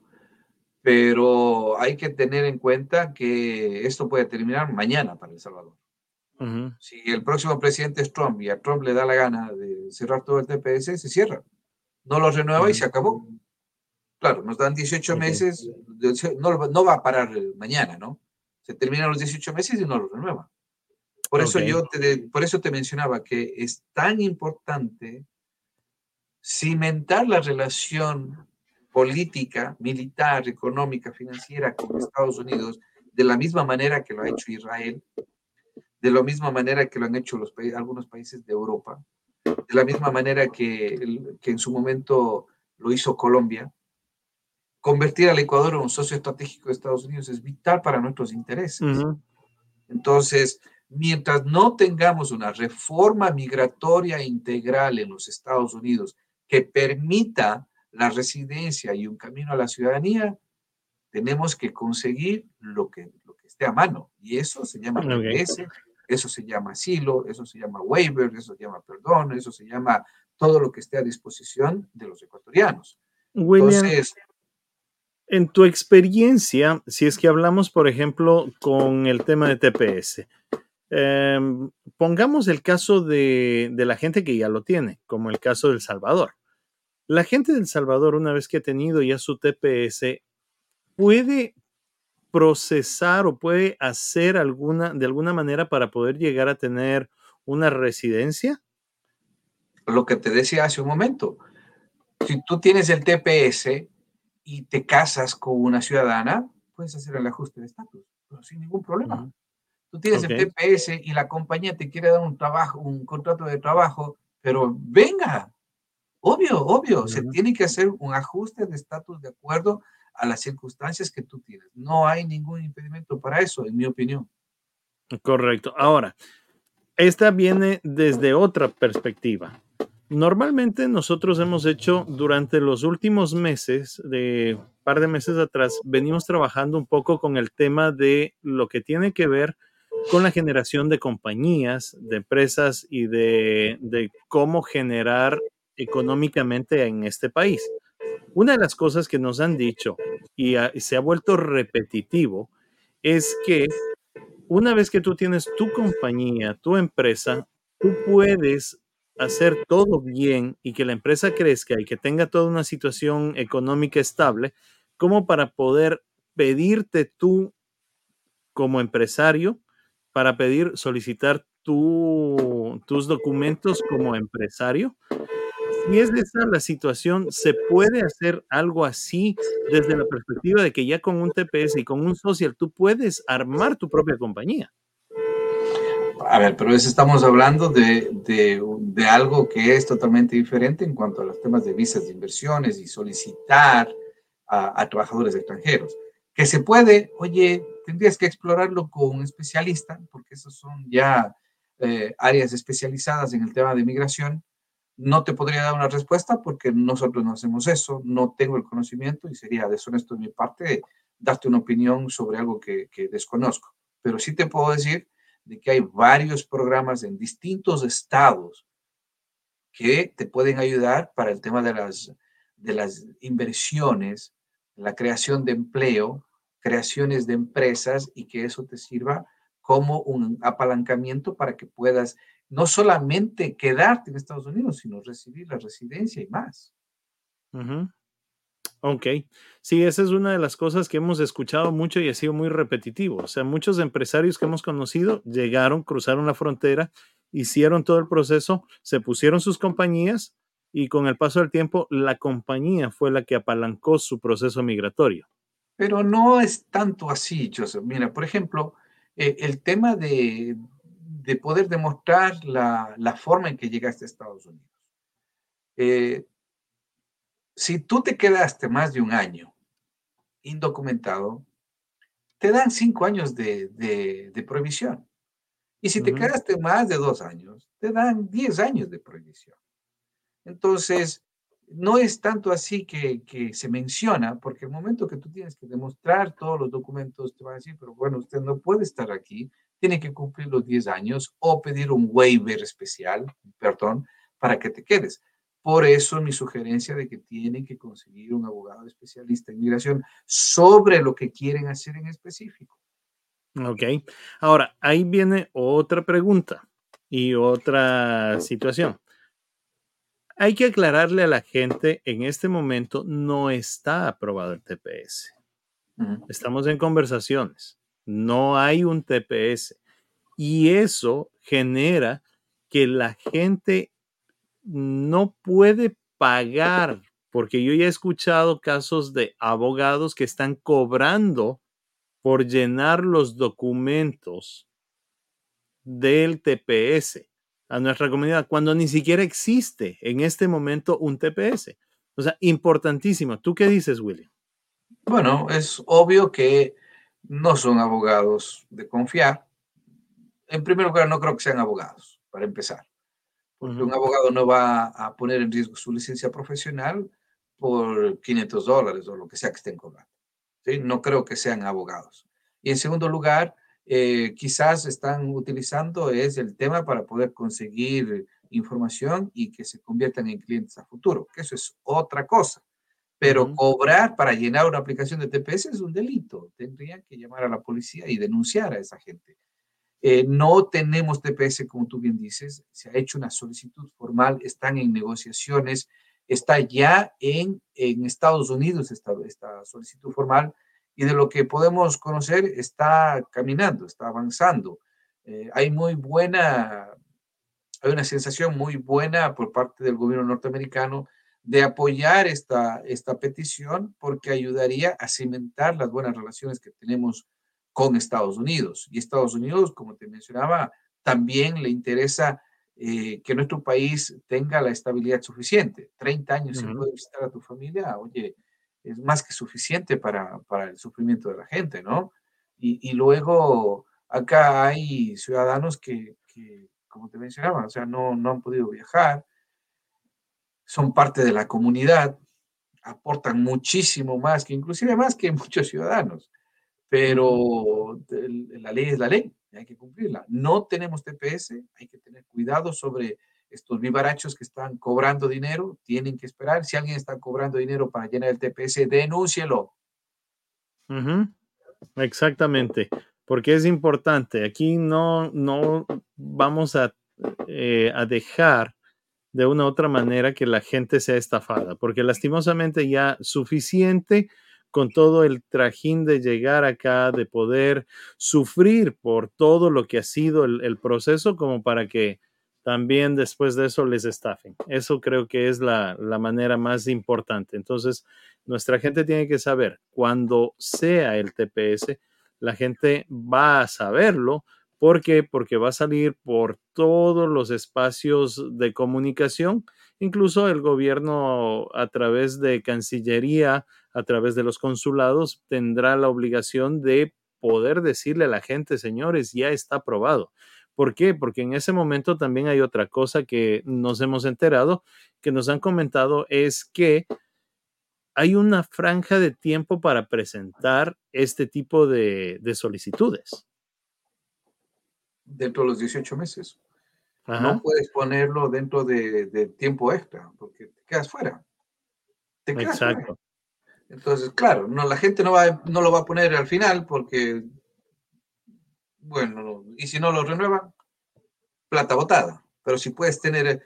pero hay que tener en cuenta que esto puede terminar mañana para El Salvador. Si el próximo presidente es Trump y a Trump le da la gana de cerrar todo el TPS, se cierra. No lo renueva y se acabó. Claro, nos dan 18 meses, no, no va a parar mañana, ¿no? Se terminan los 18 meses y no lo renueva. Por eso yo te, por eso te mencionaba que es tan importante cimentar la relación política, militar, económica, financiera con Estados Unidos de la misma manera que lo ha hecho Israel, de la misma manera que lo han hecho los, algunos países de Europa, de la misma manera que, que en su momento lo hizo Colombia. Convertir al Ecuador en un socio estratégico de Estados Unidos es vital para nuestros intereses. Entonces, mientras no tengamos una reforma migratoria integral en los Estados Unidos que permita la residencia y un camino a la ciudadanía, tenemos que conseguir lo que, lo que esté a mano. Y eso se llama eso se llama asilo, eso se llama waiver, eso se llama perdón, eso se llama todo lo que esté a disposición de los ecuatorianos. Entonces, en tu experiencia, si es que hablamos, por ejemplo, con el tema de TPS, em, pongamos el caso de, de, la gente que ya lo tiene, como el caso del Salvador. La gente del Salvador, una vez que ha tenido ya su TPS, puede procesar o puede hacer alguna, de alguna manera para poder llegar a tener una residencia? Lo que te decía hace un momento, si tú tienes el TPS y te casas con una ciudadana, puedes hacer el ajuste de estatus, pero sin ningún problema. Tú tienes el TPS y la compañía te quiere dar un trabajo, un contrato de trabajo, pero venga, obvio, obvio, se tiene que hacer un ajuste de estatus de acuerdo a las circunstancias que tú tienes. No hay ningún impedimento para eso, en mi opinión. Correcto. Ahora, esta viene desde otra perspectiva. Normalmente nosotros hemos hecho durante los últimos meses, de par de meses atrás, venimos trabajando un poco con el tema de lo que tiene que ver con la generación de compañías, de empresas y de, de cómo generar económicamente en este país. Una de las cosas que nos han dicho y, se ha vuelto repetitivo es que una vez que tú tienes tu compañía, tu empresa, tú puedes hacer todo bien y que la empresa crezca y que tenga toda una situación económica estable, como para poder pedirte tú como empresario, para pedir, solicitar tus documentos como empresario si es esa la situación, ¿se puede hacer algo así desde la perspectiva de que ya con un TPS y con un social tú puedes armar tu propia compañía? A ver, pero estamos hablando de, de, algo que es totalmente diferente en cuanto a los temas de visas de inversiones y solicitar a, trabajadores extranjeros. Que se puede, oye, tendrías que explorarlo con un especialista, porque esos son ya eh, áreas especializadas en el tema de migración no te podría dar una respuesta porque nosotros no hacemos eso, no tengo el conocimiento y sería deshonesto de mi parte darte una opinión sobre algo que, desconozco. Pero sí te puedo decir de que hay varios programas en distintos estados que te pueden ayudar para el tema de las, de las inversiones, la creación de empleo, creaciones de empresas y que eso te sirva como un apalancamiento para que puedas no solamente quedarte en Estados Unidos, sino recibir la residencia y más. Ok, sí, esa es una de las cosas que hemos escuchado mucho y ha sido muy repetitivo. O sea, muchos empresarios que hemos conocido llegaron, cruzaron la frontera, hicieron todo el proceso, se pusieron sus compañías y con el paso del tiempo la compañía fue la que apalancó su proceso migratorio. Pero no es tanto así, Joseph. Mira, por ejemplo, eh, el tema de, de poder demostrar la, la, forma en que llegaste a Estados Unidos. Eh, si tú te quedaste más de un año indocumentado, te dan cinco años de, de, prohibición. Y si te quedaste más de dos años, te dan diez años de prohibición. Entonces, no es tanto así que, que, se menciona, porque el momento que tú tienes que demostrar todos los documentos, te van a decir, pero bueno, usted no puede estar aquí tiene que cumplir los 10 años o pedir un waiver especial, perdón, para que te quedes. Por eso mi sugerencia de que tienen que conseguir un abogado especialista en migración sobre lo que quieren hacer en específico. Ok. Ahora, ahí viene otra pregunta y otra situación. Hay que aclararle a la gente, en este momento no está aprobado el TPS. Estamos en conversaciones. No hay un TPS. Y eso genera que la gente no puede pagar, porque yo ya he escuchado casos de abogados que están cobrando por llenar los documentos del TPS a nuestra comunidad cuando ni siquiera existe en este momento un TPS. O sea, importantísimo. ¿Tú qué dices, William? Bueno, es obvio que no son abogados de confiar. En primer lugar, no creo que sean abogados, para empezar. Porque un abogado no va a poner en riesgo su licencia profesional por 500 dólares o lo que sea que estén cobrando. ¿sí? No creo que sean abogados. Y en segundo lugar, eh, quizás están utilizando es el tema para poder conseguir información y que se conviertan en clientes a futuro, que eso es otra cosa. Pero cobrar para llenar una aplicación de TPS es un delito. Tendrían que llamar a la policía y denunciar a esa gente. Eh, no tenemos TPS, como tú bien dices. Se ha hecho una solicitud formal, están en negociaciones, está ya en, en Estados Unidos esta, esta solicitud formal y de lo que podemos conocer está caminando, está avanzando. Eh, hay muy buena, hay una sensación muy buena por parte del gobierno norteamericano de apoyar esta, esta petición porque ayudaría a cimentar las buenas relaciones que tenemos con Estados Unidos. Y Estados Unidos, como te mencionaba, también le interesa eh, que nuestro país tenga la estabilidad suficiente. 30 años sin poder visitar a tu familia, oye, es más que suficiente para, para el sufrimiento de la gente, ¿no? Y, y luego acá hay ciudadanos que, que, como te mencionaba, o sea, no, no han podido viajar, son parte de la comunidad, aportan muchísimo más, que inclusive más que muchos ciudadanos, pero la ley es la ley, hay que cumplirla. No tenemos TPS, hay que tener cuidado sobre estos vivarachos que están cobrando dinero, tienen que esperar. Si alguien está cobrando dinero para llenar el TPS, denúncielo. Exactamente, porque es importante. Aquí no, no vamos a, eh, a dejar de una otra manera que la gente sea estafada, porque lastimosamente ya suficiente con todo el trajín de llegar acá, de poder sufrir por todo lo que ha sido el, proceso, como para que también después de eso les estafen. Eso creo que es la, la, manera más importante. Entonces, nuestra gente tiene que saber, cuando sea el TPS, la gente va a saberlo ¿Por qué? Porque va a salir por todos los espacios de comunicación, incluso el gobierno a través de Cancillería, a través de los consulados, tendrá la obligación de poder decirle a la gente, señores, ya está aprobado. ¿Por qué? Porque en ese momento también hay otra cosa que nos hemos enterado, que nos han comentado, es que hay una franja de tiempo para presentar este tipo de, de solicitudes dentro de los 18 meses. No puedes ponerlo dentro de, tiempo extra, porque te quedas fuera. Te quedas Exacto. Entonces, claro, no, la gente no, va, no lo va a poner al final porque, bueno, y si no lo renuevan, plata botada. Pero si puedes tener,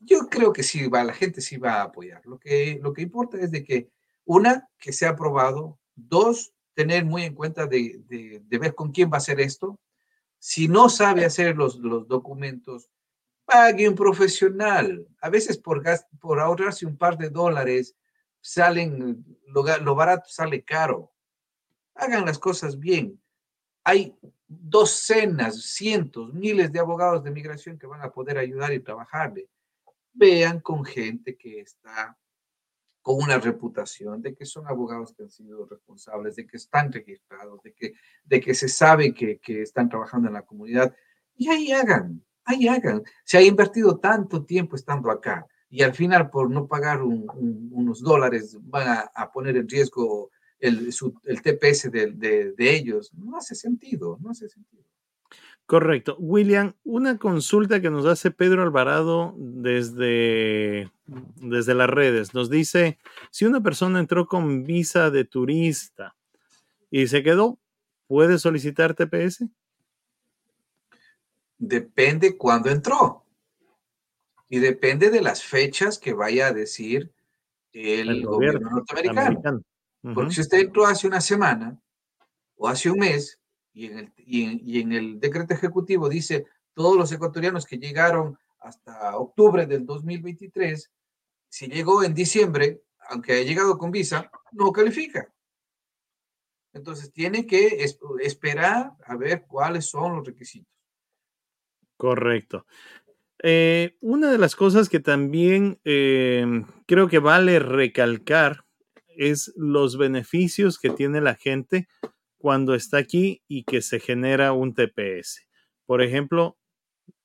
yo creo que sí va, la gente sí va a apoyar. Lo que, lo que importa es de que, una, que sea aprobado, dos, tener muy en cuenta de, de ver con quién va a hacer esto, si no sabe hacer los, los documentos, pague un profesional. A veces por, por ahorrarse un par de dólares, salen, lo, lo barato sale caro. Hagan las cosas bien. Hay docenas, cientos, miles de abogados de migración que van a poder ayudar y trabajarle. Vean con gente que está con una reputación, de que son abogados que han sido responsables, de que están registrados, de que, de que se sabe que, que están trabajando en la comunidad. Y ahí hagan, ahí hagan. Se ha invertido tanto tiempo estando acá y al final por no pagar unos dólares van a, poner en riesgo el, el TPS de, de, de ellos. No hace sentido, no hace sentido. Correcto. William, una consulta que nos hace Pedro Alvarado desde, desde las redes. Nos dice, si una persona entró con visa de turista y se quedó, ¿puede solicitar TPS? Depende cuándo entró. Y depende de las fechas que vaya a decir el, gobierno, norteamericano. Porque si usted entró hace una semana o hace un mes y en, el, y en el decreto ejecutivo dice todos los ecuatorianos que llegaron hasta octubre del 2023, si llegó en diciembre, aunque haya llegado con visa, no califica. Entonces tiene que esperar a ver cuáles son los requisitos. Correcto. Eh, una de las cosas que también eh, creo que vale recalcar es los beneficios que tiene la gente cuando está aquí y que se genera un TPS. Por ejemplo,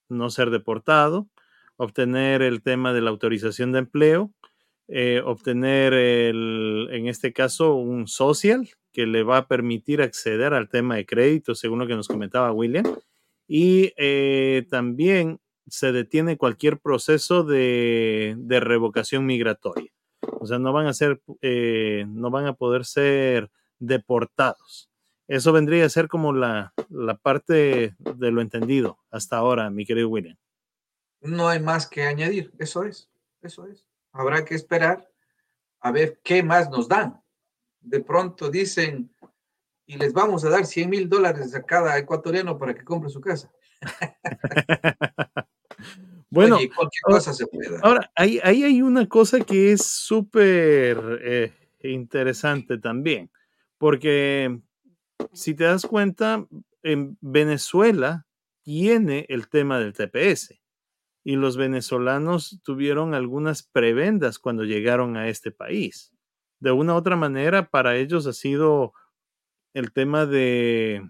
no ser deportado, obtener el tema de la autorización de empleo, eh, obtener el, en este caso un social que le va a permitir acceder al tema de crédito, según lo que nos comentaba William, y eh, también se detiene cualquier proceso de, revocación migratoria. O sea, no van a ser, eh, no van a poder ser deportados. Eso vendría a ser como la, la parte de lo entendido hasta ahora, mi querido William. No hay más que añadir, eso es, eso es. Habrá que esperar a ver qué más nos dan. De pronto dicen, y les vamos a dar 100 mil dólares a cada ecuatoriano para que compre su casa. bueno, cualquier cosa se puede. Ahora, ahí, hay una cosa que es súper eh, interesante también, porque si te das cuenta, en Venezuela tiene el tema del TPS y los venezolanos tuvieron algunas prebendas cuando llegaron a este país. De una u otra manera, para ellos ha sido el tema de,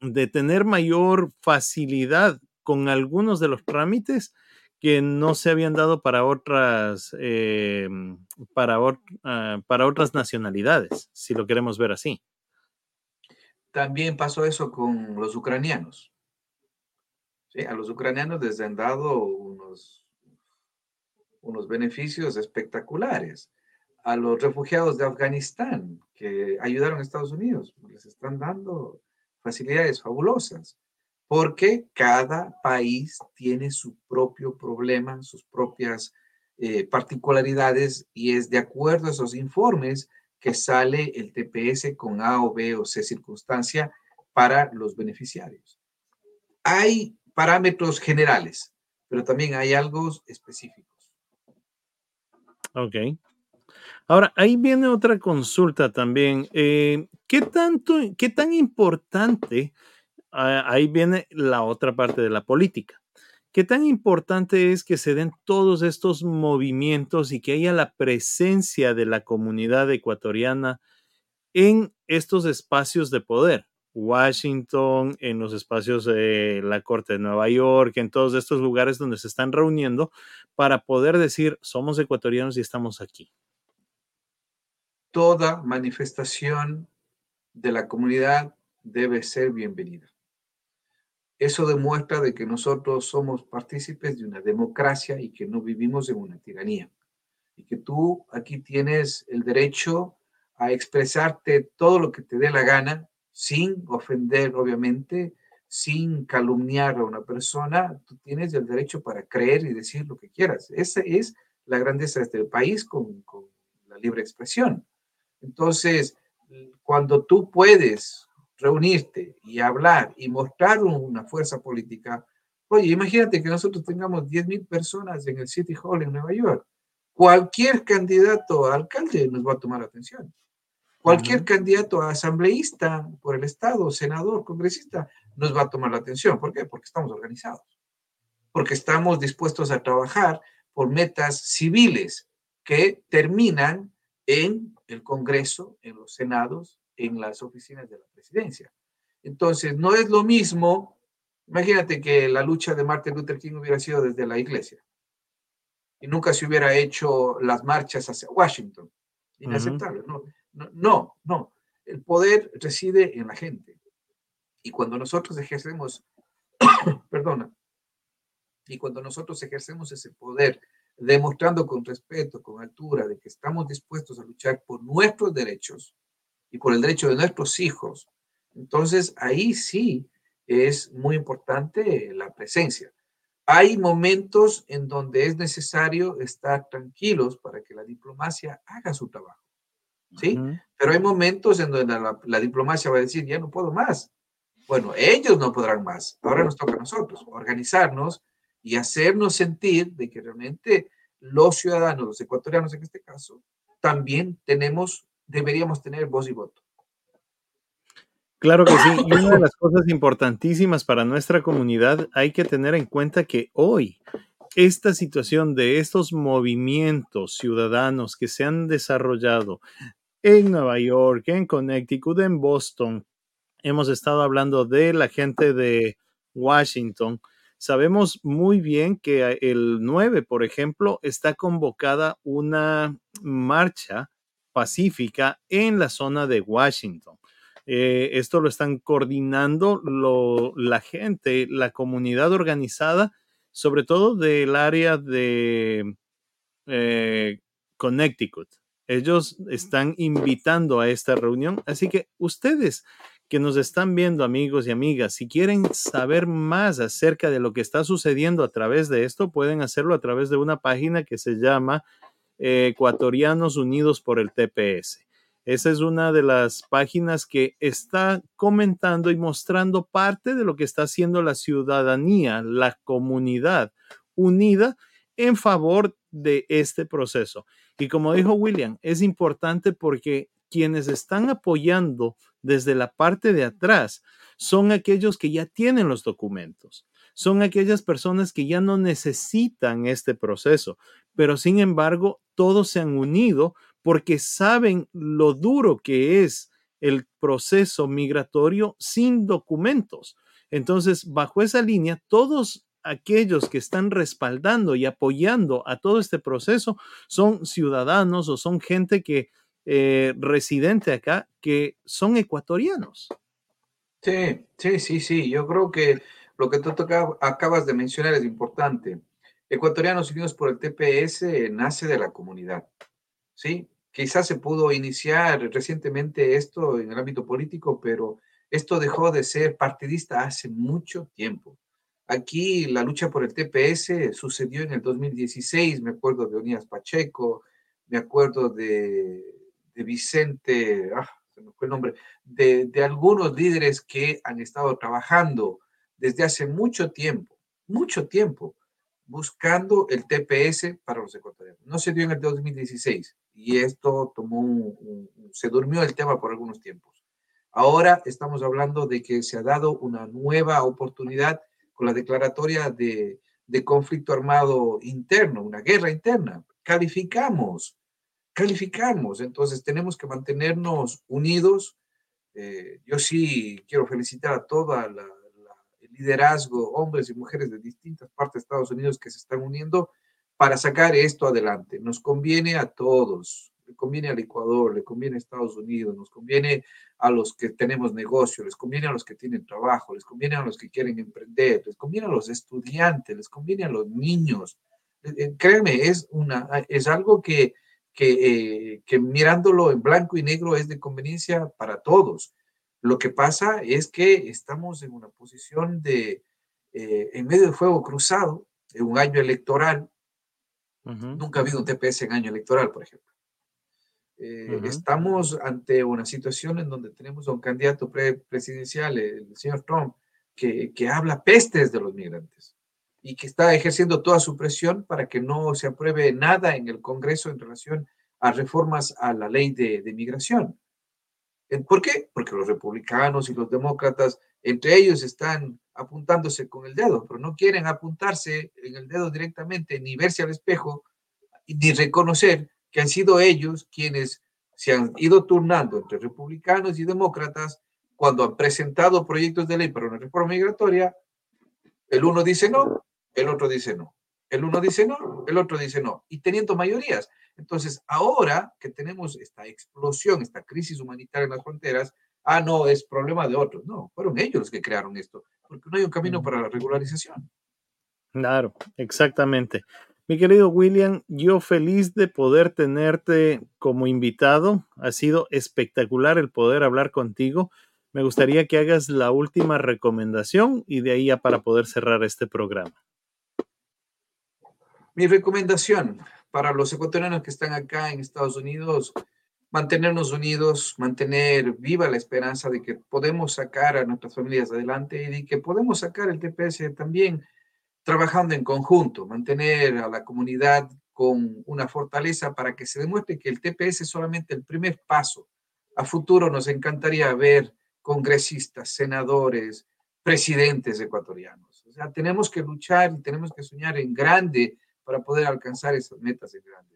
de tener mayor facilidad con algunos de los trámites que no se habían dado para otras, eh, para, ah, para otras nacionalidades, si lo queremos ver así. También pasó eso con los ucranianos. A los ucranianos les han dado unos, unos beneficios espectaculares. A los refugiados de Afganistán que ayudaron a Estados Unidos, les están dando facilidades fabulosas, porque cada país tiene su propio problema, sus propias eh, particularidades, y es de acuerdo a esos informes que sale el TPS con A o B o C circunstancia para los beneficiarios. Hay parámetros generales, pero también hay algo específicos. Ok. Ahora, ahí viene otra consulta también. Eh, ¿Qué tanto, qué tan importante, ah, ahí viene la otra parte de la política? ¿Qué tan importante es que se den todos estos movimientos y que haya la presencia de la comunidad ecuatoriana en estos espacios de poder? Washington, en los espacios de la Corte de Nueva York, en todos estos lugares donde se están reuniendo para poder decir, somos ecuatorianos y estamos aquí. Toda manifestación de la comunidad debe ser bienvenida. Eso demuestra de que nosotros somos partícipes de una democracia y que no vivimos en una tiranía. Y que tú aquí tienes el derecho a expresarte todo lo que te dé la gana, sin ofender, obviamente, sin calumniar a una persona. Tú tienes el derecho para creer y decir lo que quieras. Esa es la grandeza de este país con la libre expresión. Entonces, cuando tú puedes reunirte y hablar y mostrar una fuerza política. Oye, imagínate que nosotros tengamos 10.000 personas en el City Hall en Nueva York. Cualquier candidato a alcalde nos va a tomar atención. Cualquier candidato a asambleísta por el Estado, senador, congresista, nos va a tomar la atención. ¿Por qué? Porque estamos organizados. Porque estamos dispuestos a trabajar por metas civiles que terminan en el Congreso, en los senados, en las oficinas de la presidencia. Entonces, no es lo mismo, imagínate que la lucha de Martin Luther King hubiera sido desde la iglesia y nunca se hubiera hecho las marchas hacia Washington. Inaceptable. no, no, no, El poder reside en la gente. Y cuando nosotros ejercemos, perdona, y cuando nosotros ejercemos ese poder, demostrando con respeto, con altura, de que estamos dispuestos a luchar por nuestros derechos, y por el derecho de nuestros hijos. Entonces, ahí sí es muy importante la presencia. hay momentos en donde es necesario estar tranquilos para que la diplomacia haga su trabajo. ¿Sí? Pero hay momentos en donde la, diplomacia va a decir, ya no puedo más. Bueno, ellos no podrán más. Ahora nos toca a nosotros organizarnos y hacernos sentir de que realmente los ciudadanos, los ecuatorianos en este caso, también tenemos, deberíamos tener voz y voto. Claro que sí. Y una de las cosas importantísimas para nuestra comunidad, hay que tener en cuenta que hoy esta situación de estos movimientos ciudadanos que se han desarrollado en Nueva York, en Connecticut, en Boston, hemos estado hablando de la gente de Washington. Sabemos muy bien que el 9, por ejemplo, está convocada una marcha pacífica en la zona de Washington. Eh, esto lo están coordinando la gente, la comunidad organizada, sobre todo del área de eh, Connecticut. Ellos están invitando a esta reunión, así que ustedes que nos están viendo, amigos y amigas, si quieren saber más acerca de lo que está sucediendo a través de esto, pueden hacerlo a través de una página que se llama Ecuatorianos Unidos por el TPS. Esa es una de las páginas que está comentando y mostrando parte de lo que está haciendo la ciudadanía, la comunidad unida en favor de este proceso. Y como dijo William, es importante porque quienes están apoyando desde la parte de atrás son aquellos que ya tienen los documentos, son aquellas personas que ya no necesitan este proceso, pero sin embargo todos se han unido porque saben lo duro que es el proceso migratorio sin documentos. Entonces, bajo esa línea, todos aquellos que están respaldando y apoyando a todo este proceso son ciudadanos o son gente que eh, residente acá que son ecuatorianos. Sí, sí, sí, sí. Yo creo que lo que tú acabas de mencionar es importante. Ecuatorianos Unidos por el TPS nace de la comunidad. ¿sí? Quizás se pudo iniciar recientemente esto en el ámbito político, pero esto dejó de ser partidista hace mucho tiempo. Aquí la lucha por el TPS sucedió en el 2016, me acuerdo de Onías Pacheco, me acuerdo de, Vicente, ah, de algunos líderes que han estado trabajando desde hace mucho tiempo, mucho tiempo, buscando el TPS para los ecuatorianos. No se dio en el 2016 y esto tomó se durmió el tema por algunos tiempos. Ahora estamos hablando de que se ha dado una nueva oportunidad con la declaratoria de, de conflicto armado interno, una guerra interna. Calificamos, calificamos, entonces tenemos que mantenernos unidos. Eh, yo sí quiero felicitar a toda la, el liderazgo, hombres y mujeres de distintas partes de Estados Unidos que se están uniendo para sacar esto adelante. Nos conviene a todos, le conviene al Ecuador, le conviene a Estados Unidos, nos conviene a los que tenemos negocio, les conviene a los que tienen trabajo, les conviene a los que quieren emprender, les conviene a los estudiantes, les conviene a los niños. Eh, eh, créeme, es, una, es algo que, que, eh, que mirándolo en blanco y negro es de conveniencia para todos. Lo que pasa es que estamos en una posición de, en medio de fuego cruzado, en un año electoral, Nunca ha habido un TPS en año electoral, por ejemplo. Eh, estamos ante una situación en donde tenemos a un candidato presidencial, el señor Trump, que, que, habla pestes de los migrantes y que está ejerciendo toda su presión para que no se apruebe nada en el Congreso en relación a reformas a la ley de, de migración. ¿Por qué? Porque los republicanos y los demócratas, entre ellos, están apuntándose con el dedo, pero no quieren apuntarse en el dedo directamente, ni verse al espejo, ni reconocer que han sido ellos quienes se han ido turnando entre republicanos y demócratas cuando han presentado proyectos de ley para una reforma migratoria. El uno dice no, el otro dice no. El uno dice no, el otro dice no. Y teniendo mayorías. Entonces, ahora que tenemos esta explosión, esta crisis humanitaria en las fronteras, ah, no, es problema de otros. No, fueron ellos los que crearon esto porque no hay un camino para la regularización. Claro, exactamente. Mi querido William, yo feliz de poder tenerte como invitado. Ha sido espectacular el poder hablar contigo. Me gustaría que hagas la última recomendación y de ahí ya para poder cerrar este programa. Mi recomendación para los ecuatorianos que están acá en Estados Unidos, mantenernos unidos, mantener viva la esperanza de que podemos sacar a nuestras familias adelante y de que podemos sacar el TPS también trabajando en conjunto, mantener a la comunidad con una fortaleza para que se demuestre que el TPS es solamente el primer paso. A futuro nos encantaría ver congresistas, senadores, presidentes ecuatorianos. O sea, tenemos que luchar y tenemos que soñar en grande para poder alcanzar esas metas en grande.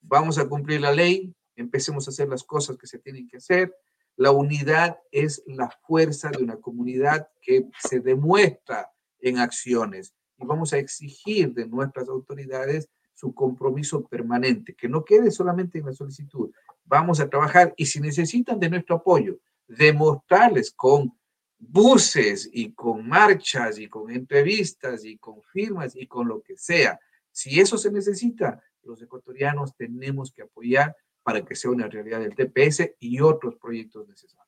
Vamos a cumplir la ley, empecemos a hacer las cosas que se tienen que hacer. La unidad es la fuerza de una comunidad que se demuestra en acciones y vamos a exigir de nuestras autoridades su compromiso permanente, que no quede solamente en la solicitud. Vamos a trabajar y si necesitan de nuestro apoyo, demostrarles con buses y con marchas y con entrevistas y con firmas y con lo que sea. Si eso se necesita, los ecuatorianos tenemos que apoyar para que sea una realidad el TPS y otros proyectos necesarios.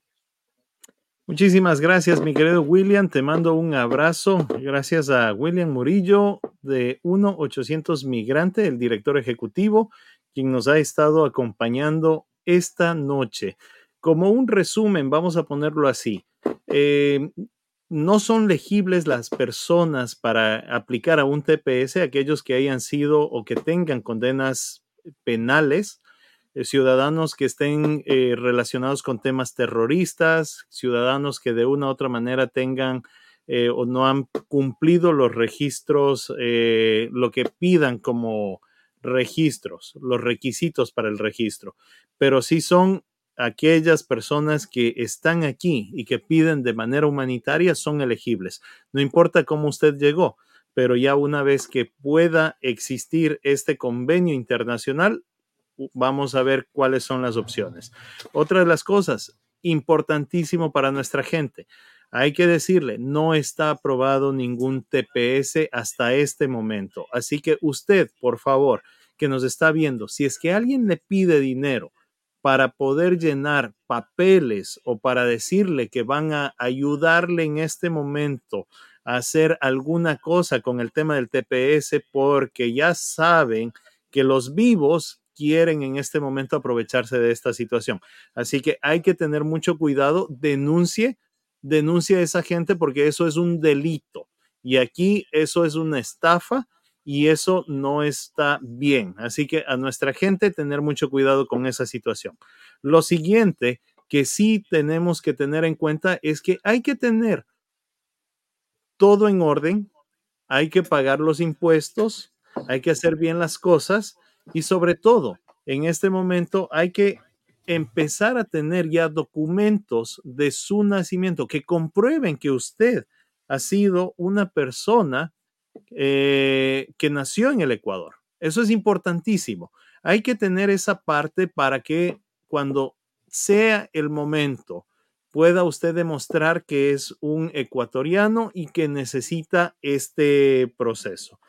Muchísimas gracias, mi querido William. Te mando un abrazo. Gracias a William Murillo de 1-800 Migrante, el director ejecutivo, quien nos ha estado acompañando esta noche. Como un resumen, vamos a ponerlo así. Eh, no son legibles las personas para aplicar a un TPS, aquellos que hayan sido o que tengan condenas penales eh, ciudadanos que estén eh, relacionados con temas terroristas, ciudadanos que de una u otra manera tengan eh, o no han cumplido los registros, lo que pidan como registros, los requisitos para el registro, pero sí son aquellas personas que están aquí y que piden de manera humanitaria son elegibles. No importa cómo usted llegó, pero ya una vez que pueda existir este convenio internacional, vamos a ver cuáles son las opciones. Otra de las cosas, importantísimo para nuestra gente, hay que decirle, no está aprobado ningún TPS hasta este momento. Así que usted, por favor, que nos está viendo, si es que alguien le pide dinero para poder llenar papeles o para decirle que van a ayudarle en este momento a hacer alguna cosa con el tema del TPS porque ya saben que los vivos quieren en este momento aprovecharse de esta situación. Así que hay que tener mucho cuidado, denuncie, denuncie a esa gente porque eso es un delito. Y aquí eso es una estafa y eso no está bien. Así que a nuestra gente tener mucho cuidado con esa situación. Lo siguiente que sí tenemos que tener en cuenta es que hay que tener todo en orden, hay que pagar los impuestos, hay que hacer bien las cosas y sobre todo, en este momento hay que empezar a tener ya documentos de su nacimiento que comprueben que usted ha sido una persona eh, que nació en el Ecuador. Eso es importantísimo. Hay que tener esa parte para que cuando sea el momento pueda usted demostrar que es un ecuatoriano y que necesita este proceso.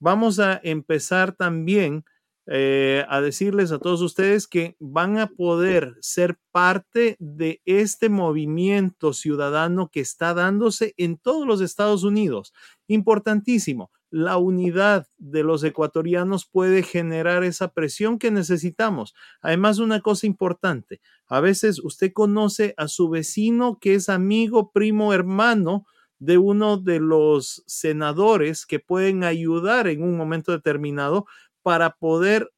Vamos a empezar también eh, a decirles a todos ustedes que van a poder ser parte de este movimiento ciudadano que está dándose en todos los Estados Unidos. Importantísimo, la unidad de los ecuatorianos puede generar esa presión que necesitamos. Además, una cosa importante, a veces usted conoce a su vecino que es amigo, primo, hermano, de uno de los senadores que pueden ayudar en un momento determinado para poder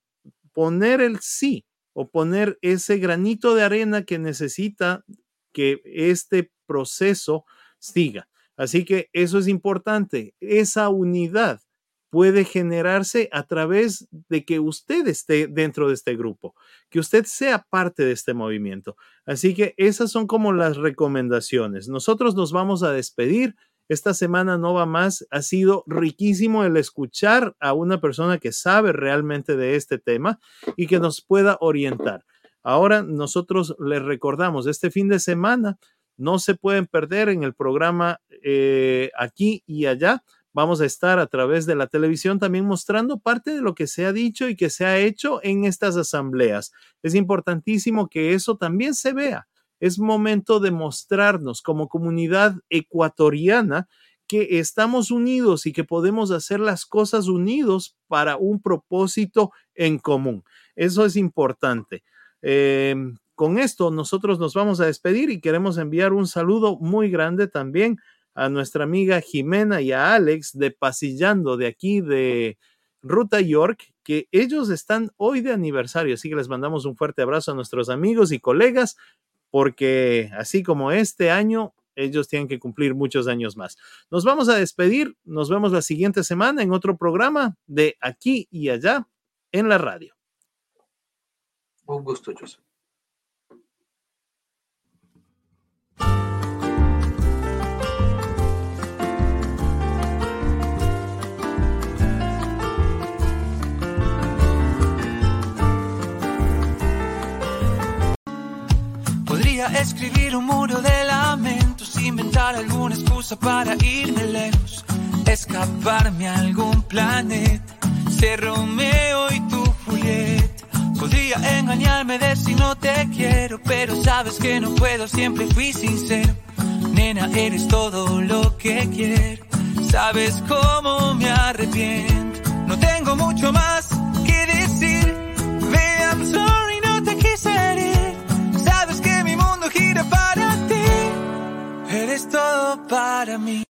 poner el sí o poner ese granito de arena que necesita que este proceso siga. Así que eso es importante. Esa unidad puede generarse a través de que usted esté dentro de este grupo, que usted sea parte de este movimiento. Así que esas son como las recomendaciones. Nosotros nos vamos a despedir esta semana no va más. Ha sido riquísimo el escuchar a una persona que sabe realmente de este tema y que nos pueda orientar. Ahora nosotros les recordamos, este fin de semana no se pueden perder en el programa eh, aquí y allá. Vamos a estar a través de la televisión también mostrando parte de lo que se ha dicho y que se ha hecho en estas asambleas. Es importantísimo que eso también se vea es momento de mostrarnos como comunidad ecuatoriana que estamos unidos y que podemos hacer las cosas unidos para un propósito en común. Eso es importante. Em, con esto nosotros nos vamos a despedir y queremos enviar un saludo muy grande también a nuestra amiga Jimena y a Alex de Pasillando de aquí de Ruta York, que ellos están hoy de aniversario, así que les mandamos un fuerte abrazo a nuestros amigos y colegas, porque así como este año, ellos tienen que cumplir muchos años más. Nos vamos a despedir, nos vemos la siguiente semana en otro programa de aquí y allá en la radio. Un gusto, Joseph. Podría escribir un muro de lamentos, inventar alguna excusa para irme lejos, escaparme a algún planeta, ser Romeo y tu Julieta. Podría engañarme de si no te quiero, pero sabes que no puedo, siempre fui sincero. Nena, eres todo lo que quiero, sabes cómo me arrepiento. No tengo mucho más que decir, baby, I'm eres todo para mí.